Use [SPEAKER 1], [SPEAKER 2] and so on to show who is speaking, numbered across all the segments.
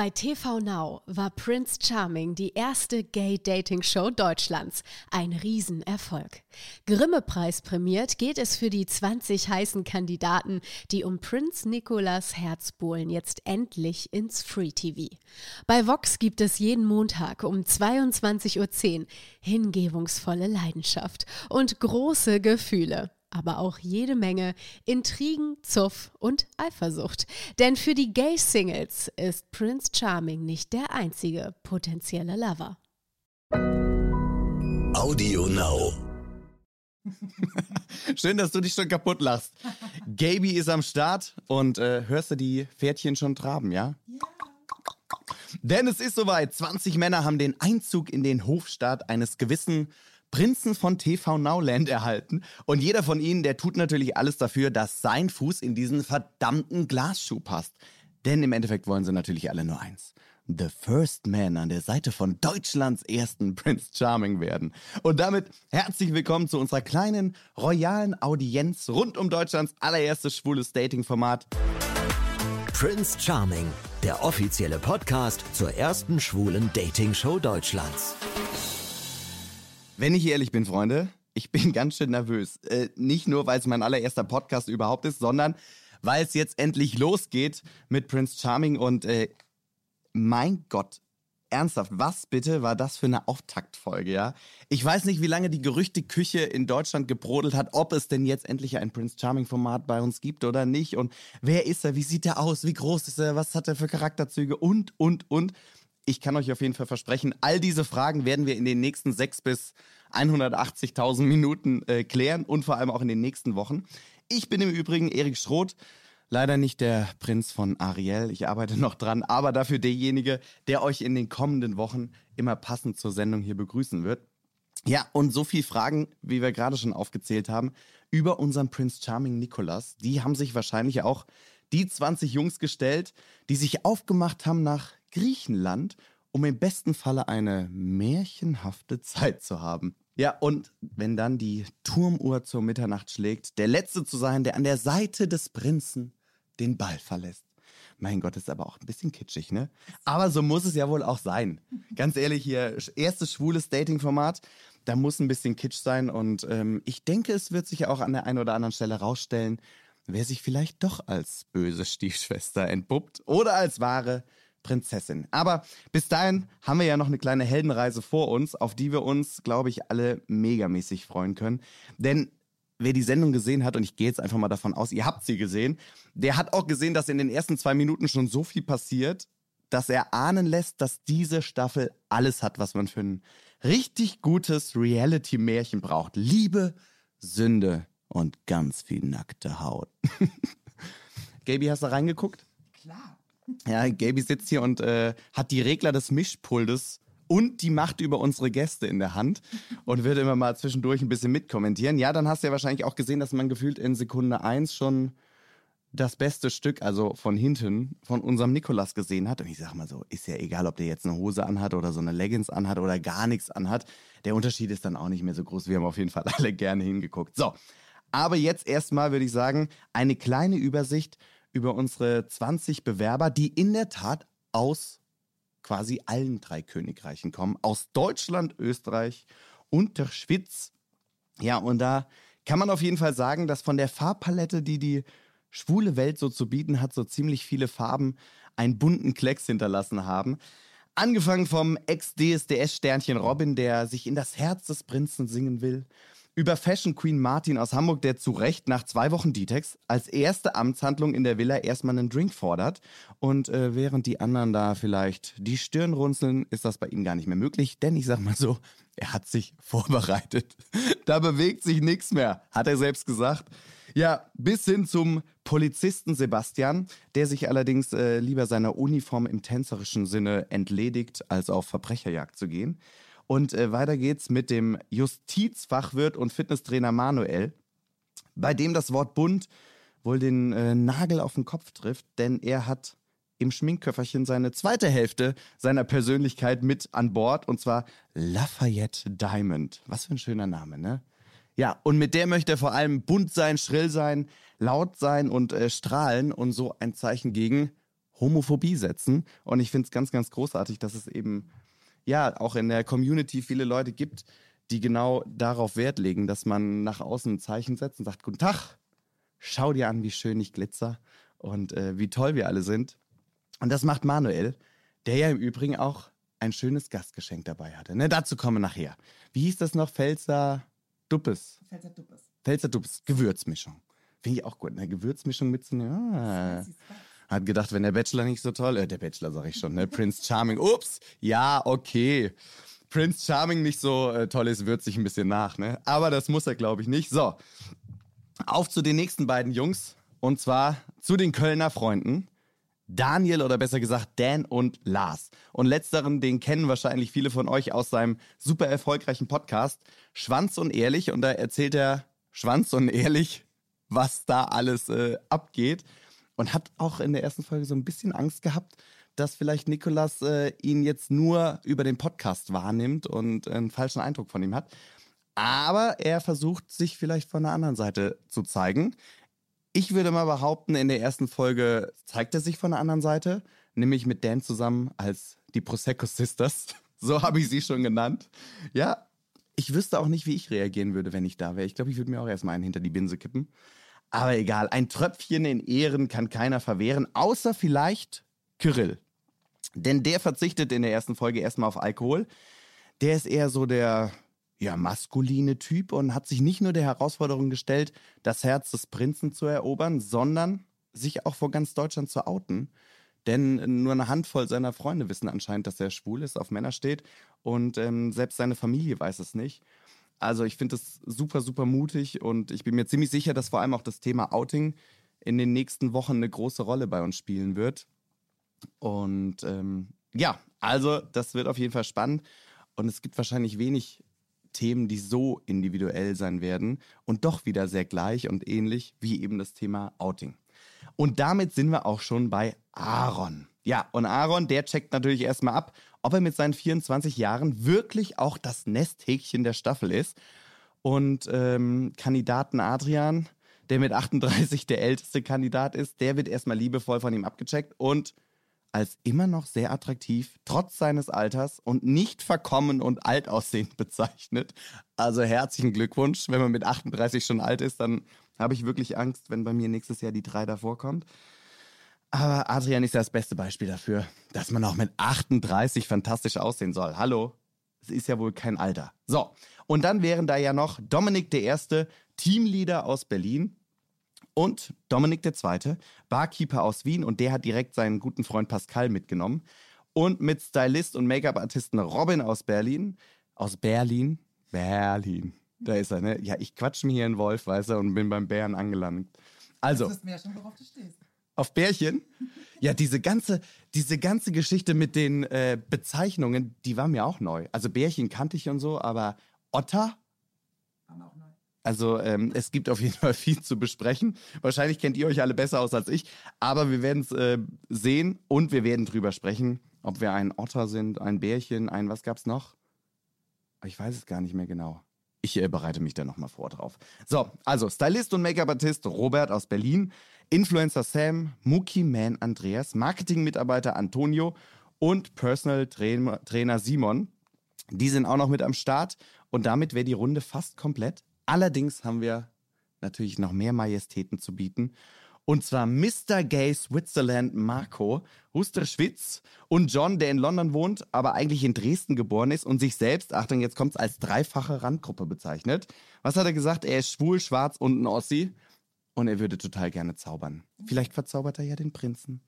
[SPEAKER 1] Bei TV Now war Prince Charming die erste Gay-Dating-Show Deutschlands. Ein Riesenerfolg. Grimme-Preis prämiert geht es für die 20 heißen Kandidaten, die um Prinz Nicolas Herz bohlen, jetzt endlich ins Free TV. Bei Vox gibt es jeden Montag um 22.10 Uhr hingebungsvolle Leidenschaft und große Gefühle aber auch jede Menge Intrigen, Zuff und Eifersucht. Denn für die Gay-Singles ist Prince Charming nicht der einzige potenzielle Lover.
[SPEAKER 2] Audio Now.
[SPEAKER 3] Schön, dass du dich schon kaputt lachst. Gaby ist am Start und äh, hörst du die Pferdchen schon traben, ja? Ja. Denn es ist soweit. 20 Männer haben den Einzug in den Hofstaat eines gewissen Prinzen von TV Nowland erhalten. Und jeder von ihnen, der tut natürlich alles dafür, dass sein Fuß in diesen verdammten Glasschuh passt. Denn im Endeffekt wollen sie natürlich alle nur eins. The First Man an der Seite von Deutschlands ersten Prince Charming werden. Und damit herzlich willkommen zu unserer kleinen royalen Audienz rund um Deutschlands allererstes schwules Dating-Format.
[SPEAKER 2] Prince Charming, der offizielle Podcast zur ersten schwulen Dating-Show Deutschlands.
[SPEAKER 3] Wenn ich ehrlich bin, Freunde, ich bin ganz schön nervös. Äh, nicht nur, weil es mein allererster Podcast überhaupt ist, sondern weil es jetzt endlich losgeht mit Prince Charming und äh, mein Gott, ernsthaft, was bitte war das für eine Auftaktfolge, ja? Ich weiß nicht, wie lange die Gerüchteküche in Deutschland gebrodelt hat, ob es denn jetzt endlich ein Prince Charming Format bei uns gibt oder nicht und wer ist er, wie sieht er aus, wie groß ist er, was hat er für Charakterzüge und, und, und. Ich kann euch auf jeden Fall versprechen, all diese Fragen werden wir in den nächsten sechs bis 180.000 Minuten äh, klären und vor allem auch in den nächsten Wochen. Ich bin im Übrigen Erik Schroth, leider nicht der Prinz von Ariel. Ich arbeite noch dran, aber dafür derjenige, der euch in den kommenden Wochen immer passend zur Sendung hier begrüßen wird. Ja, und so viele Fragen, wie wir gerade schon aufgezählt haben, über unseren Prince Charming Nicholas, die haben sich wahrscheinlich auch die 20 Jungs gestellt, die sich aufgemacht haben nach Griechenland, um im besten Falle eine märchenhafte Zeit zu haben. Ja, und wenn dann die Turmuhr zur Mitternacht schlägt, der Letzte zu sein, der an der Seite des Prinzen den Ball verlässt. Mein Gott, ist aber auch ein bisschen kitschig, ne? Aber so muss es ja wohl auch sein. Ganz ehrlich, hier, erstes schwules Dating-Format, da muss ein bisschen Kitsch sein. Und ähm, ich denke, es wird sich auch an der einen oder anderen Stelle rausstellen, wer sich vielleicht doch als böse Stiefschwester entpuppt oder als wahre Prinzessin. Aber bis dahin haben wir ja noch eine kleine Heldenreise vor uns, auf die wir uns, glaube ich, alle megamäßig freuen können. Denn wer die Sendung gesehen hat, und ich gehe jetzt einfach mal davon aus, ihr habt sie gesehen, der hat auch gesehen, dass in den ersten zwei Minuten schon so viel passiert, dass er ahnen lässt, dass diese Staffel alles hat, was man für ein richtig gutes Reality-Märchen braucht. Liebe, Sünde und ganz viel nackte Haut. Gaby, hast du reingeguckt?
[SPEAKER 4] Klar.
[SPEAKER 3] Ja, Gaby sitzt hier und äh, hat die Regler des Mischpultes und die Macht über unsere Gäste in der Hand und wird immer mal zwischendurch ein bisschen mitkommentieren. Ja, dann hast du ja wahrscheinlich auch gesehen, dass man gefühlt in Sekunde eins schon das beste Stück, also von hinten, von unserem Nikolas gesehen hat. Und ich sag mal so, ist ja egal, ob der jetzt eine Hose anhat oder so eine Leggings anhat oder gar nichts anhat. Der Unterschied ist dann auch nicht mehr so groß. Wir haben auf jeden Fall alle gerne hingeguckt. So, aber jetzt erstmal würde ich sagen, eine kleine Übersicht über unsere 20 Bewerber, die in der Tat aus quasi allen drei Königreichen kommen. Aus Deutschland, Österreich und der Schweiz. Ja, und da kann man auf jeden Fall sagen, dass von der Farbpalette, die die schwule Welt so zu bieten hat, so ziemlich viele Farben einen bunten Klecks hinterlassen haben. Angefangen vom Ex-DSDS-Sternchen Robin, der sich in das Herz des Prinzen singen will, über Fashion Queen Martin aus Hamburg, der zu Recht nach zwei Wochen Detox als erste Amtshandlung in der Villa erstmal einen Drink fordert. Und äh, während die anderen da vielleicht die Stirn runzeln, ist das bei ihm gar nicht mehr möglich. Denn ich sag mal so, er hat sich vorbereitet. da bewegt sich nichts mehr, hat er selbst gesagt. Ja, bis hin zum Polizisten Sebastian, der sich allerdings äh, lieber seiner Uniform im tänzerischen Sinne entledigt, als auf Verbrecherjagd zu gehen. Und äh, weiter geht's mit dem Justizfachwirt und Fitnesstrainer Manuel, bei dem das Wort bunt wohl den äh, Nagel auf den Kopf trifft, denn er hat im Schminkköfferchen seine zweite Hälfte seiner Persönlichkeit mit an Bord und zwar Lafayette Diamond. Was für ein schöner Name, ne? Ja, und mit der möchte er vor allem bunt sein, schrill sein, laut sein und äh, strahlen und so ein Zeichen gegen Homophobie setzen. Und ich finde es ganz, ganz großartig, dass es eben ja auch in der Community viele Leute gibt, die genau darauf Wert legen, dass man nach außen ein Zeichen setzt und sagt, guten Tag, schau dir an, wie schön ich glitzer und äh, wie toll wir alle sind. Und das macht Manuel, der ja im Übrigen auch ein schönes Gastgeschenk dabei hatte. Ne, dazu kommen wir nachher. Wie hieß das noch? Pfälzer Duppes.
[SPEAKER 4] Pfälzer Duppes.
[SPEAKER 3] Pfälzer Duppes. Gewürzmischung. Finde ich auch gut. Eine Gewürzmischung mit so einer. Ah. Hat gedacht, wenn der Bachelor nicht so toll, äh, der Bachelor sag ich schon, ne? Prince Charming. Ups, ja, okay. Prince Charming nicht so äh, toll ist, würzt sich ein bisschen nach, ne? Aber das muss er, glaube ich, nicht. So, auf zu den nächsten beiden Jungs. Und zwar zu den Kölner Freunden. Daniel oder besser gesagt Dan und Lars. Und letzteren, den kennen wahrscheinlich viele von euch aus seinem super erfolgreichen Podcast Schwanz und Ehrlich. Und da erzählt er Schwanz und Ehrlich, was da alles äh, abgeht. Und hat auch in der ersten Folge so ein bisschen Angst gehabt, dass vielleicht Nikolas äh, ihn jetzt nur über den Podcast wahrnimmt und einen falschen Eindruck von ihm hat. Aber er versucht, sich vielleicht von der anderen Seite zu zeigen. Ich würde mal behaupten, in der ersten Folge zeigt er sich von der anderen Seite, nämlich mit Dan zusammen als die Prosecco Sisters. So habe ich sie schon genannt. Ja, ich wüsste auch nicht, wie ich reagieren würde, wenn ich da wäre. Ich glaube, ich würde mir auch erstmal einen hinter die Binse kippen. Aber egal, ein Tröpfchen in Ehren kann keiner verwehren, außer vielleicht Kyrill. Denn der verzichtet in der ersten Folge erstmal auf Alkohol. Der ist eher so der ja, maskuline Typ und hat sich nicht nur der Herausforderung gestellt, das Herz des Prinzen zu erobern, sondern sich auch vor ganz Deutschland zu outen. Denn nur eine Handvoll seiner Freunde wissen anscheinend, dass er schwul ist, auf Männer steht und ähm, selbst seine Familie weiß es nicht. Also ich finde es super, super mutig und ich bin mir ziemlich sicher, dass vor allem auch das Thema Outing in den nächsten Wochen eine große Rolle bei uns spielen wird. Und ähm, ja, also das wird auf jeden Fall spannend und es gibt wahrscheinlich wenig Themen, die so individuell sein werden und doch wieder sehr gleich und ähnlich wie eben das Thema Outing. Und damit sind wir auch schon bei Aaron. Ja, und Aaron, der checkt natürlich erstmal ab, ob er mit seinen 24 Jahren wirklich auch das Nesthäkchen der Staffel ist. Und ähm, Kandidaten Adrian, der mit 38 der älteste Kandidat ist, der wird erstmal liebevoll von ihm abgecheckt und als immer noch sehr attraktiv, trotz seines Alters und nicht verkommen und alt aussehend bezeichnet. Also herzlichen Glückwunsch. Wenn man mit 38 schon alt ist, dann habe ich wirklich Angst, wenn bei mir nächstes Jahr die drei davor kommt. Aber Adrian ist ja das beste Beispiel dafür, dass man auch mit 38 fantastisch aussehen soll. Hallo? Es ist ja wohl kein Alter. So, und dann wären da ja noch Dominik der Erste, Teamleader aus Berlin, und Dominik II., Barkeeper aus Wien und der hat direkt seinen guten Freund Pascal mitgenommen. Und mit Stylist und Make-up-Artisten Robin aus Berlin. Aus Berlin? Berlin. Da ist er, ne? Ja, ich quatsch mir hier in Wolf, weißt du, und bin beim Bären angelangt. Also.
[SPEAKER 4] Das ist mir schon, worauf du stehst.
[SPEAKER 3] Auf Bärchen? Ja, diese ganze, diese ganze Geschichte mit den äh, Bezeichnungen, die war mir auch neu. Also Bärchen kannte ich und so, aber Otter?
[SPEAKER 4] War auch neu.
[SPEAKER 3] Also ähm, es gibt auf jeden Fall viel zu besprechen. Wahrscheinlich kennt ihr euch alle besser aus als ich, aber wir werden es äh, sehen und wir werden drüber sprechen, ob wir ein Otter sind, ein Bärchen, ein was gab's noch? Ich weiß es gar nicht mehr genau. Ich äh, bereite mich da nochmal vor drauf. So, also Stylist und Make-up-Artist Robert aus Berlin, Influencer Sam, Muki Man Andreas, Marketing-Mitarbeiter Antonio und Personal Trainer Simon. Die sind auch noch mit am Start und damit wäre die Runde fast komplett. Allerdings haben wir natürlich noch mehr Majestäten zu bieten. Und zwar Mr. Gay Switzerland Marco, Huster-Schwitz und John, der in London wohnt, aber eigentlich in Dresden geboren ist und sich selbst, Achtung, jetzt kommt es als dreifache Randgruppe bezeichnet. Was hat er gesagt? Er ist schwul, schwarz und ein Ossi. Und er würde total gerne zaubern. Vielleicht verzaubert er ja den Prinzen.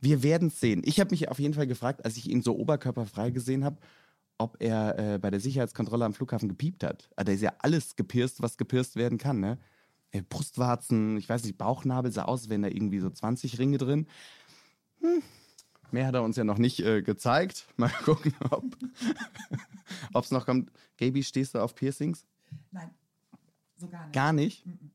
[SPEAKER 3] Wir werden sehen. Ich habe mich auf jeden Fall gefragt, als ich ihn so oberkörperfrei gesehen habe, ob er äh, bei der Sicherheitskontrolle am Flughafen gepiept hat. Also, da ist ja alles gepierst, was gepierst werden kann, ne? Äh, Brustwarzen, ich weiß nicht, Bauchnabel sah aus, wenn da irgendwie so 20 Ringe drin. Hm. Mehr hat er uns ja noch nicht äh, gezeigt. Mal gucken, ob es noch kommt. Gaby, stehst du auf Piercings?
[SPEAKER 4] Nein, so gar nicht.
[SPEAKER 3] Gar nicht? Mm -mm.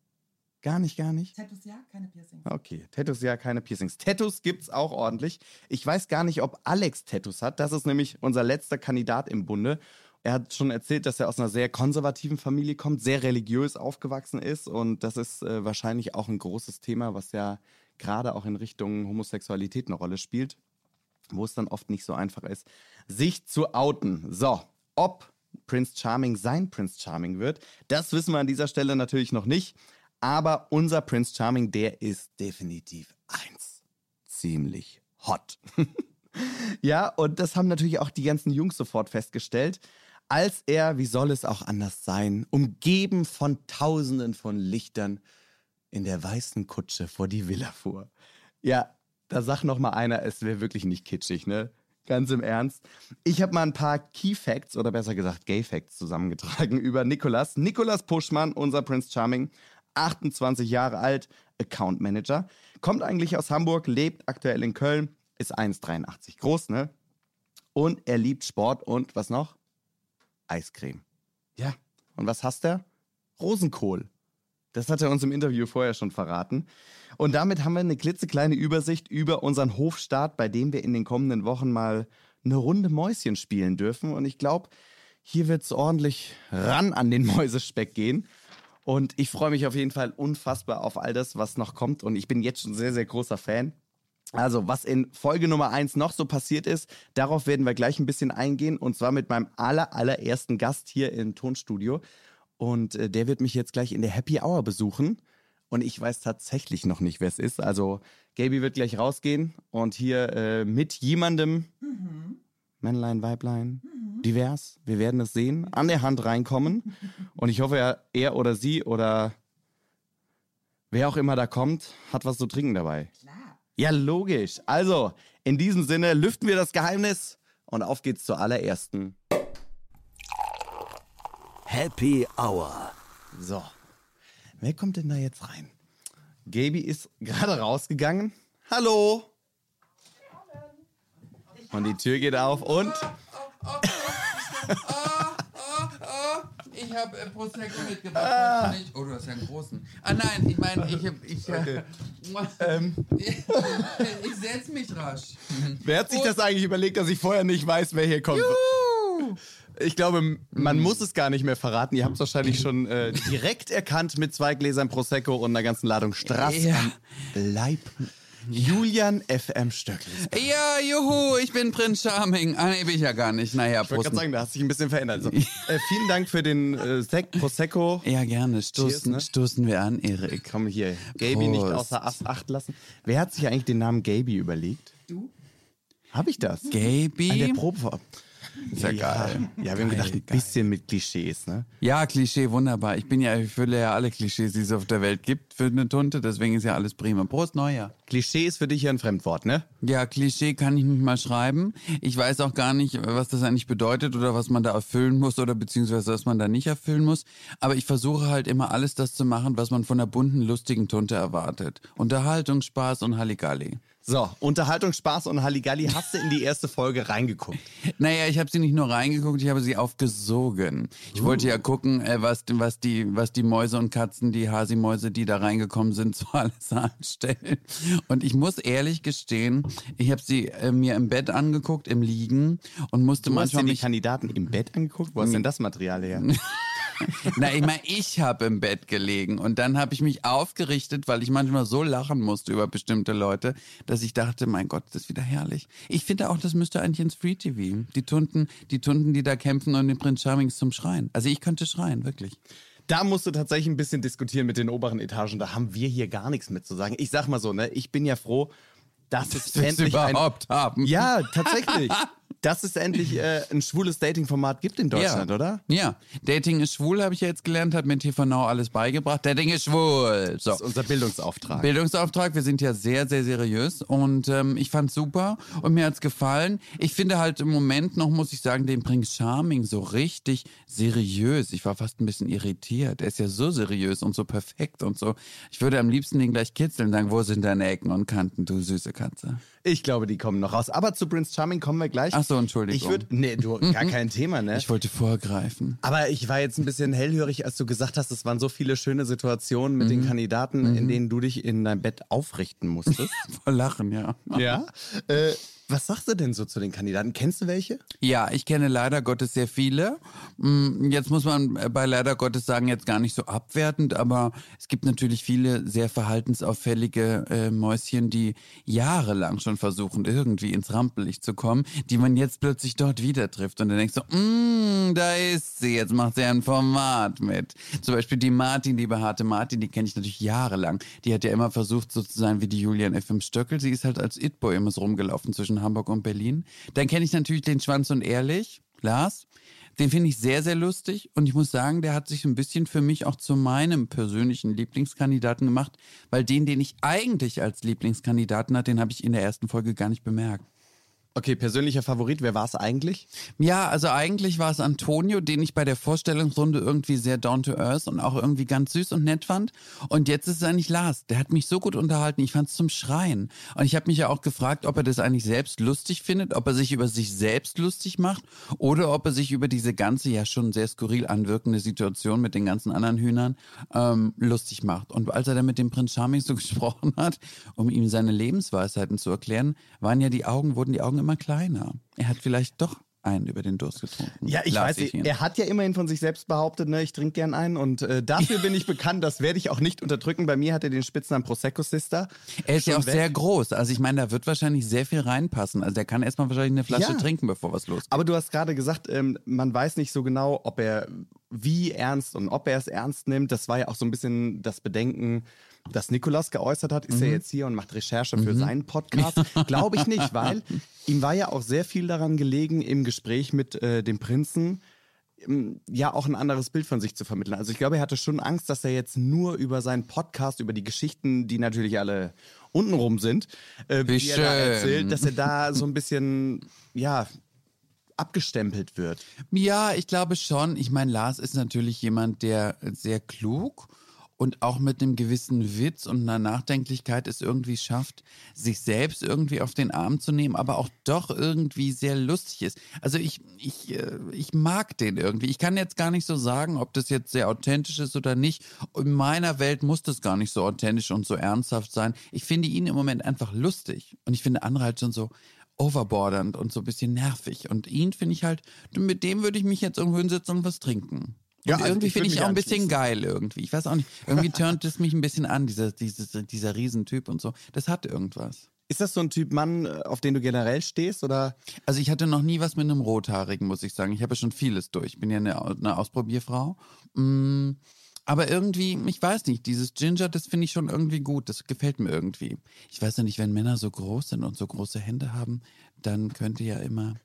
[SPEAKER 3] Gar nicht, gar nicht.
[SPEAKER 4] Tattoos ja, keine Piercings.
[SPEAKER 3] Okay, Tattoos ja, keine Piercings. Tattoos gibt's auch ordentlich. Ich weiß gar nicht, ob Alex Tattoos hat. Das ist nämlich unser letzter Kandidat im Bunde. Er hat schon erzählt, dass er aus einer sehr konservativen Familie kommt, sehr religiös aufgewachsen ist und das ist äh, wahrscheinlich auch ein großes Thema, was ja gerade auch in Richtung Homosexualität eine Rolle spielt, wo es dann oft nicht so einfach ist, sich zu outen. So, ob Prince Charming sein Prince Charming wird, das wissen wir an dieser Stelle natürlich noch nicht. Aber unser Prince Charming, der ist definitiv eins. Ziemlich hot. ja, und das haben natürlich auch die ganzen Jungs sofort festgestellt, als er, wie soll es auch anders sein, umgeben von Tausenden von Lichtern in der weißen Kutsche vor die Villa fuhr. Ja, da sagt noch mal einer, es wäre wirklich nicht kitschig, ne? Ganz im Ernst. Ich habe mal ein paar Key Facts oder besser gesagt Gay Facts zusammengetragen über Nikolas. Nikolas Puschmann, unser Prince Charming, 28 Jahre alt, Account Manager, kommt eigentlich aus Hamburg, lebt aktuell in Köln, ist 1,83 groß, ne? Und er liebt Sport und was noch? Eiscreme. Ja. Und was hasst er? Rosenkohl. Das hat er uns im Interview vorher schon verraten. Und damit haben wir eine klitzekleine Übersicht über unseren Hofstart, bei dem wir in den kommenden Wochen mal eine Runde Mäuschen spielen dürfen. Und ich glaube, hier wird es ordentlich ran an den Mäusespeck gehen. Und ich freue mich auf jeden Fall unfassbar auf all das, was noch kommt. Und ich bin jetzt schon sehr, sehr großer Fan. Also, was in Folge Nummer 1 noch so passiert ist, darauf werden wir gleich ein bisschen eingehen. Und zwar mit meinem aller, allerersten Gast hier im Tonstudio. Und äh, der wird mich jetzt gleich in der Happy Hour besuchen. Und ich weiß tatsächlich noch nicht, wer es ist. Also, Gaby wird gleich rausgehen und hier äh, mit jemandem, Männlein, Weiblein, divers, wir werden es sehen, an der Hand reinkommen. Und ich hoffe, er oder sie oder wer auch immer da kommt, hat was zu trinken dabei.
[SPEAKER 4] Klar.
[SPEAKER 3] Ja, logisch. Also, in diesem Sinne lüften wir das Geheimnis und auf geht's zur allerersten.
[SPEAKER 2] Happy Hour.
[SPEAKER 3] So, wer kommt denn da jetzt rein? Gaby ist gerade rausgegangen. Hallo. Und die Tür geht auf und
[SPEAKER 5] Ich habe äh, Prosecco mitgebracht. nicht? Oh, du hast ja einen großen. Ah nein, ich meine, ich, hab- ich, äh,
[SPEAKER 3] ähm,
[SPEAKER 5] ich setz mich rasch.
[SPEAKER 3] wer hat sich das eigentlich überlegt, dass ich vorher nicht weiß, wer hier kommt? Ich glaube, man muss es gar nicht mehr verraten. Ihr habt es wahrscheinlich schon äh, direkt erkannt mit zwei Gläsern Prosecco und einer ganzen Ladung Strass
[SPEAKER 5] Ja.
[SPEAKER 3] am Leib. Julian FM Stöcklis.
[SPEAKER 5] Ja, juhu, ich bin Prinz Charming. Ah, nee, bin ich ja gar nicht. Naja,
[SPEAKER 3] Ich wollte gerade sagen, da hast dich ein bisschen verändert. So. äh, vielen Dank für den äh, Sekt Prosecco.
[SPEAKER 5] Ja, gerne. Stoßen,
[SPEAKER 3] Cheers, ne?
[SPEAKER 5] stoßen wir an, Erik.
[SPEAKER 3] Komm hier, Gaby nicht
[SPEAKER 5] Prost.
[SPEAKER 3] außer Ast- Acht lassen. Wer hat sich eigentlich den Namen Gaby überlegt?
[SPEAKER 4] Du?
[SPEAKER 3] Hab ich das?
[SPEAKER 5] Gaby?
[SPEAKER 3] An der Probe vor.
[SPEAKER 5] Ist ja geil.
[SPEAKER 3] Ja, wir haben gedacht, ein
[SPEAKER 5] Geil.
[SPEAKER 3] bisschen mit Klischees, ne?
[SPEAKER 5] Ja, Klischee, wunderbar. Ich bin ja, ich fülle ja alle Klischees, die es auf der Welt gibt für eine Tunte, deswegen ist ja alles prima. Prost, Neujahr.
[SPEAKER 3] Klischee ist für dich ja ein Fremdwort, ne?
[SPEAKER 5] Ja, Klischee kann ich nicht mal schreiben. Ich weiß auch gar nicht, was das eigentlich bedeutet oder was man da erfüllen muss oder beziehungsweise was man da nicht erfüllen muss. Aber ich versuche halt immer alles das zu machen, was man von einer bunten, lustigen Tunte erwartet. Unterhaltung, Spaß und Halligalli.
[SPEAKER 3] So, Unterhaltung, Spaß und Halligalli. Hast du in die erste Folge reingeguckt?
[SPEAKER 5] Naja, ich habe sie nicht nur reingeguckt, ich habe sie aufgesogen. Ich wollte ja gucken, äh, was, was, die, was die Mäuse und Katzen, die Hasimäuse, die da reingekommen sind, so alles anstellen. Und ich muss ehrlich gestehen, ich habe sie äh, mir im Bett angeguckt, im Liegen und musste
[SPEAKER 3] Du hast dir
[SPEAKER 5] manchmal
[SPEAKER 3] die
[SPEAKER 5] mich
[SPEAKER 3] Kandidaten im Bett angeguckt? Wo hast denn das Material her?
[SPEAKER 5] Na, ich meine, ich habe im Bett gelegen und dann habe ich mich aufgerichtet, weil ich manchmal so lachen musste über bestimmte Leute, dass ich dachte, mein Gott, das ist wieder herrlich. Ich finde auch, das müsste eigentlich ins Free TV. Die Tunden, die Tunden, die da kämpfen und den Prinz Charmings zum Schreien. Also ich könnte schreien, wirklich.
[SPEAKER 3] Da musst du tatsächlich ein bisschen diskutieren mit den oberen Etagen. Da haben wir hier gar nichts mit zu sagen. Ich sag mal so, ne? Ich bin ja froh, dass es
[SPEAKER 5] wir es
[SPEAKER 3] endlich ein,
[SPEAKER 5] überhaupt haben.
[SPEAKER 3] Ja, tatsächlich. dass es endlich äh, ein schwules Dating-Format gibt in Deutschland,
[SPEAKER 5] ja.
[SPEAKER 3] oder?
[SPEAKER 5] Ja, Dating ist schwul, habe ich ja jetzt gelernt, hat mir TV Now alles beigebracht. Dating ist schwul. So.
[SPEAKER 3] Das ist unser Bildungsauftrag.
[SPEAKER 5] Bildungsauftrag, wir sind ja sehr, sehr seriös und ähm, ich fand's super und mir hat's gefallen. Ich finde halt im Moment noch, muss ich sagen, den Prince Charming so richtig seriös. Ich war fast ein bisschen irritiert. Er ist ja so seriös und so perfekt und so. Ich würde am liebsten den gleich kitzeln und sagen, wo sind deine Ecken und Kanten, du süße Katze.
[SPEAKER 3] Ich glaube, die kommen noch raus. Aber zu Prince Charming kommen wir gleich.
[SPEAKER 5] Ach so, Entschuldigung.
[SPEAKER 3] Ich würde, nee, du, gar kein Thema, ne?
[SPEAKER 5] Ich wollte vorgreifen.
[SPEAKER 3] Aber ich war jetzt ein bisschen hellhörig, als du gesagt hast, es waren so viele schöne Situationen mit
[SPEAKER 5] Mhm.
[SPEAKER 3] den Kandidaten, in denen du dich in dein Bett aufrichten musstest.
[SPEAKER 5] Voll lachen, ja.
[SPEAKER 3] ja. Äh, Was sagst du denn so zu den Kandidaten? Kennst du welche?
[SPEAKER 5] Ja, ich kenne leider Gottes sehr viele. Mm, Jetzt muss man bei leider Gottes sagen, jetzt gar nicht so abwertend, aber es gibt natürlich viele sehr verhaltensauffällige äh, Mäuschen, die jahrelang schon versuchen, irgendwie ins Rampenlicht zu kommen, die man jetzt plötzlich dort wieder trifft. Und dann denkst du, mm, da ist sie, jetzt macht sie ein Format mit. Zum Beispiel die Martin, die behaarte Martin, die kenne ich natürlich jahrelang. Die hat ja immer versucht, so zu sein wie die Julian FM Stöckel. Sie ist halt als It-Boy immer so rumgelaufen zwischen Hamburg und Berlin. Dann kenne ich natürlich den Schwanz und Ehrlich, Lars. Den finde ich sehr, sehr lustig und ich muss sagen, der hat sich ein bisschen für mich auch zu meinem persönlichen Lieblingskandidaten gemacht, weil den, den ich eigentlich als Lieblingskandidaten hatte, den habe ich in der ersten Folge gar nicht bemerkt.
[SPEAKER 3] Okay, persönlicher Favorit, wer war es eigentlich?
[SPEAKER 5] Ja, also eigentlich war es Antonio, den ich bei der Vorstellungsrunde irgendwie sehr down to earth und auch irgendwie ganz süß und nett fand. Und jetzt ist es eigentlich Lars. Der hat mich so gut unterhalten, ich fand es zum Schreien. Und ich habe mich ja auch gefragt, ob er das eigentlich selbst lustig findet, ob er sich über sich selbst lustig macht oder ob er sich über diese ganze ja schon sehr skurril anwirkende Situation mit den ganzen anderen Hühnern ähm, lustig macht. Und als er dann mit dem Prinz Charming so gesprochen hat, um ihm seine Lebensweisheiten zu erklären, waren ja die Augen, wurden die Augen immer kleiner. Er hat vielleicht doch einen über den Durst getrunken.
[SPEAKER 3] Ja, ich
[SPEAKER 5] Las
[SPEAKER 3] weiß,
[SPEAKER 5] ihn.
[SPEAKER 3] er hat ja immerhin von sich selbst behauptet, ne, ich trinke gern einen und äh, dafür bin ich bekannt, das werde ich auch nicht unterdrücken. Bei mir hat er den Spitznamen Prosecco Sister.
[SPEAKER 5] Er ist ja auch
[SPEAKER 3] weg.
[SPEAKER 5] sehr groß. Also ich meine, da wird wahrscheinlich sehr viel reinpassen. Also der kann erstmal wahrscheinlich eine Flasche
[SPEAKER 3] Ja.
[SPEAKER 5] trinken, bevor was losgeht.
[SPEAKER 3] Aber du hast gerade gesagt, ähm, man weiß nicht so genau, ob er wie ernst und ob er es ernst nimmt. Das war ja auch so ein bisschen das Bedenken, das Nikolas geäußert hat. Ist er jetzt hier und macht Recherche für seinen Podcast? Glaube ich nicht, weil ihm war ja auch sehr viel daran gelegen, im Gespräch mit äh, dem Prinzen ähm, ja auch ein anderes Bild von sich zu vermitteln. Also ich glaube, er hatte schon Angst, dass er jetzt nur über seinen Podcast, über die Geschichten, die natürlich alle untenrum sind, äh,
[SPEAKER 5] Wie
[SPEAKER 3] die er da erzählt, dass er da so ein bisschen, ja, abgestempelt wird.
[SPEAKER 5] Ja, ich glaube schon. Ich meine, Lars ist natürlich jemand, der sehr klug und auch mit einem gewissen Witz und einer Nachdenklichkeit es irgendwie schafft, sich selbst irgendwie auf den Arm zu nehmen, aber auch doch irgendwie sehr lustig ist. Also ich, ich, äh, ich mag den irgendwie. Ich kann jetzt gar nicht so sagen, ob das jetzt sehr authentisch ist oder nicht. In meiner Welt muss das gar nicht so authentisch und so ernsthaft sein. Ich finde ihn im Moment einfach lustig und ich finde andere halt schon so overbordernd und so ein bisschen nervig. Und ihn finde ich halt, mit dem würde ich mich jetzt irgendwo hinsetzen und was trinken.
[SPEAKER 3] Ja, also
[SPEAKER 5] irgendwie
[SPEAKER 3] ich
[SPEAKER 5] finde ich auch ein bisschen geil irgendwie. Ich weiß auch nicht. Irgendwie turnt es mich ein bisschen an, dieser, dieser, dieser Riesentyp und so. Das hat irgendwas.
[SPEAKER 3] Ist das so ein Typ Mann, äh, auf den du generell stehst? Oder?
[SPEAKER 5] Also ich hatte noch nie was mit einem Rothaarigen, muss ich sagen. Ich habe ja schon vieles durch. Ich bin ja eine, eine Ausprobierfrau. Mm, aber irgendwie, ich weiß nicht, dieses Ginger, das finde ich schon irgendwie gut. Das gefällt mir irgendwie. Ich weiß ja nicht, wenn Männer so groß sind und so große Hände haben, dann könnte ja immer.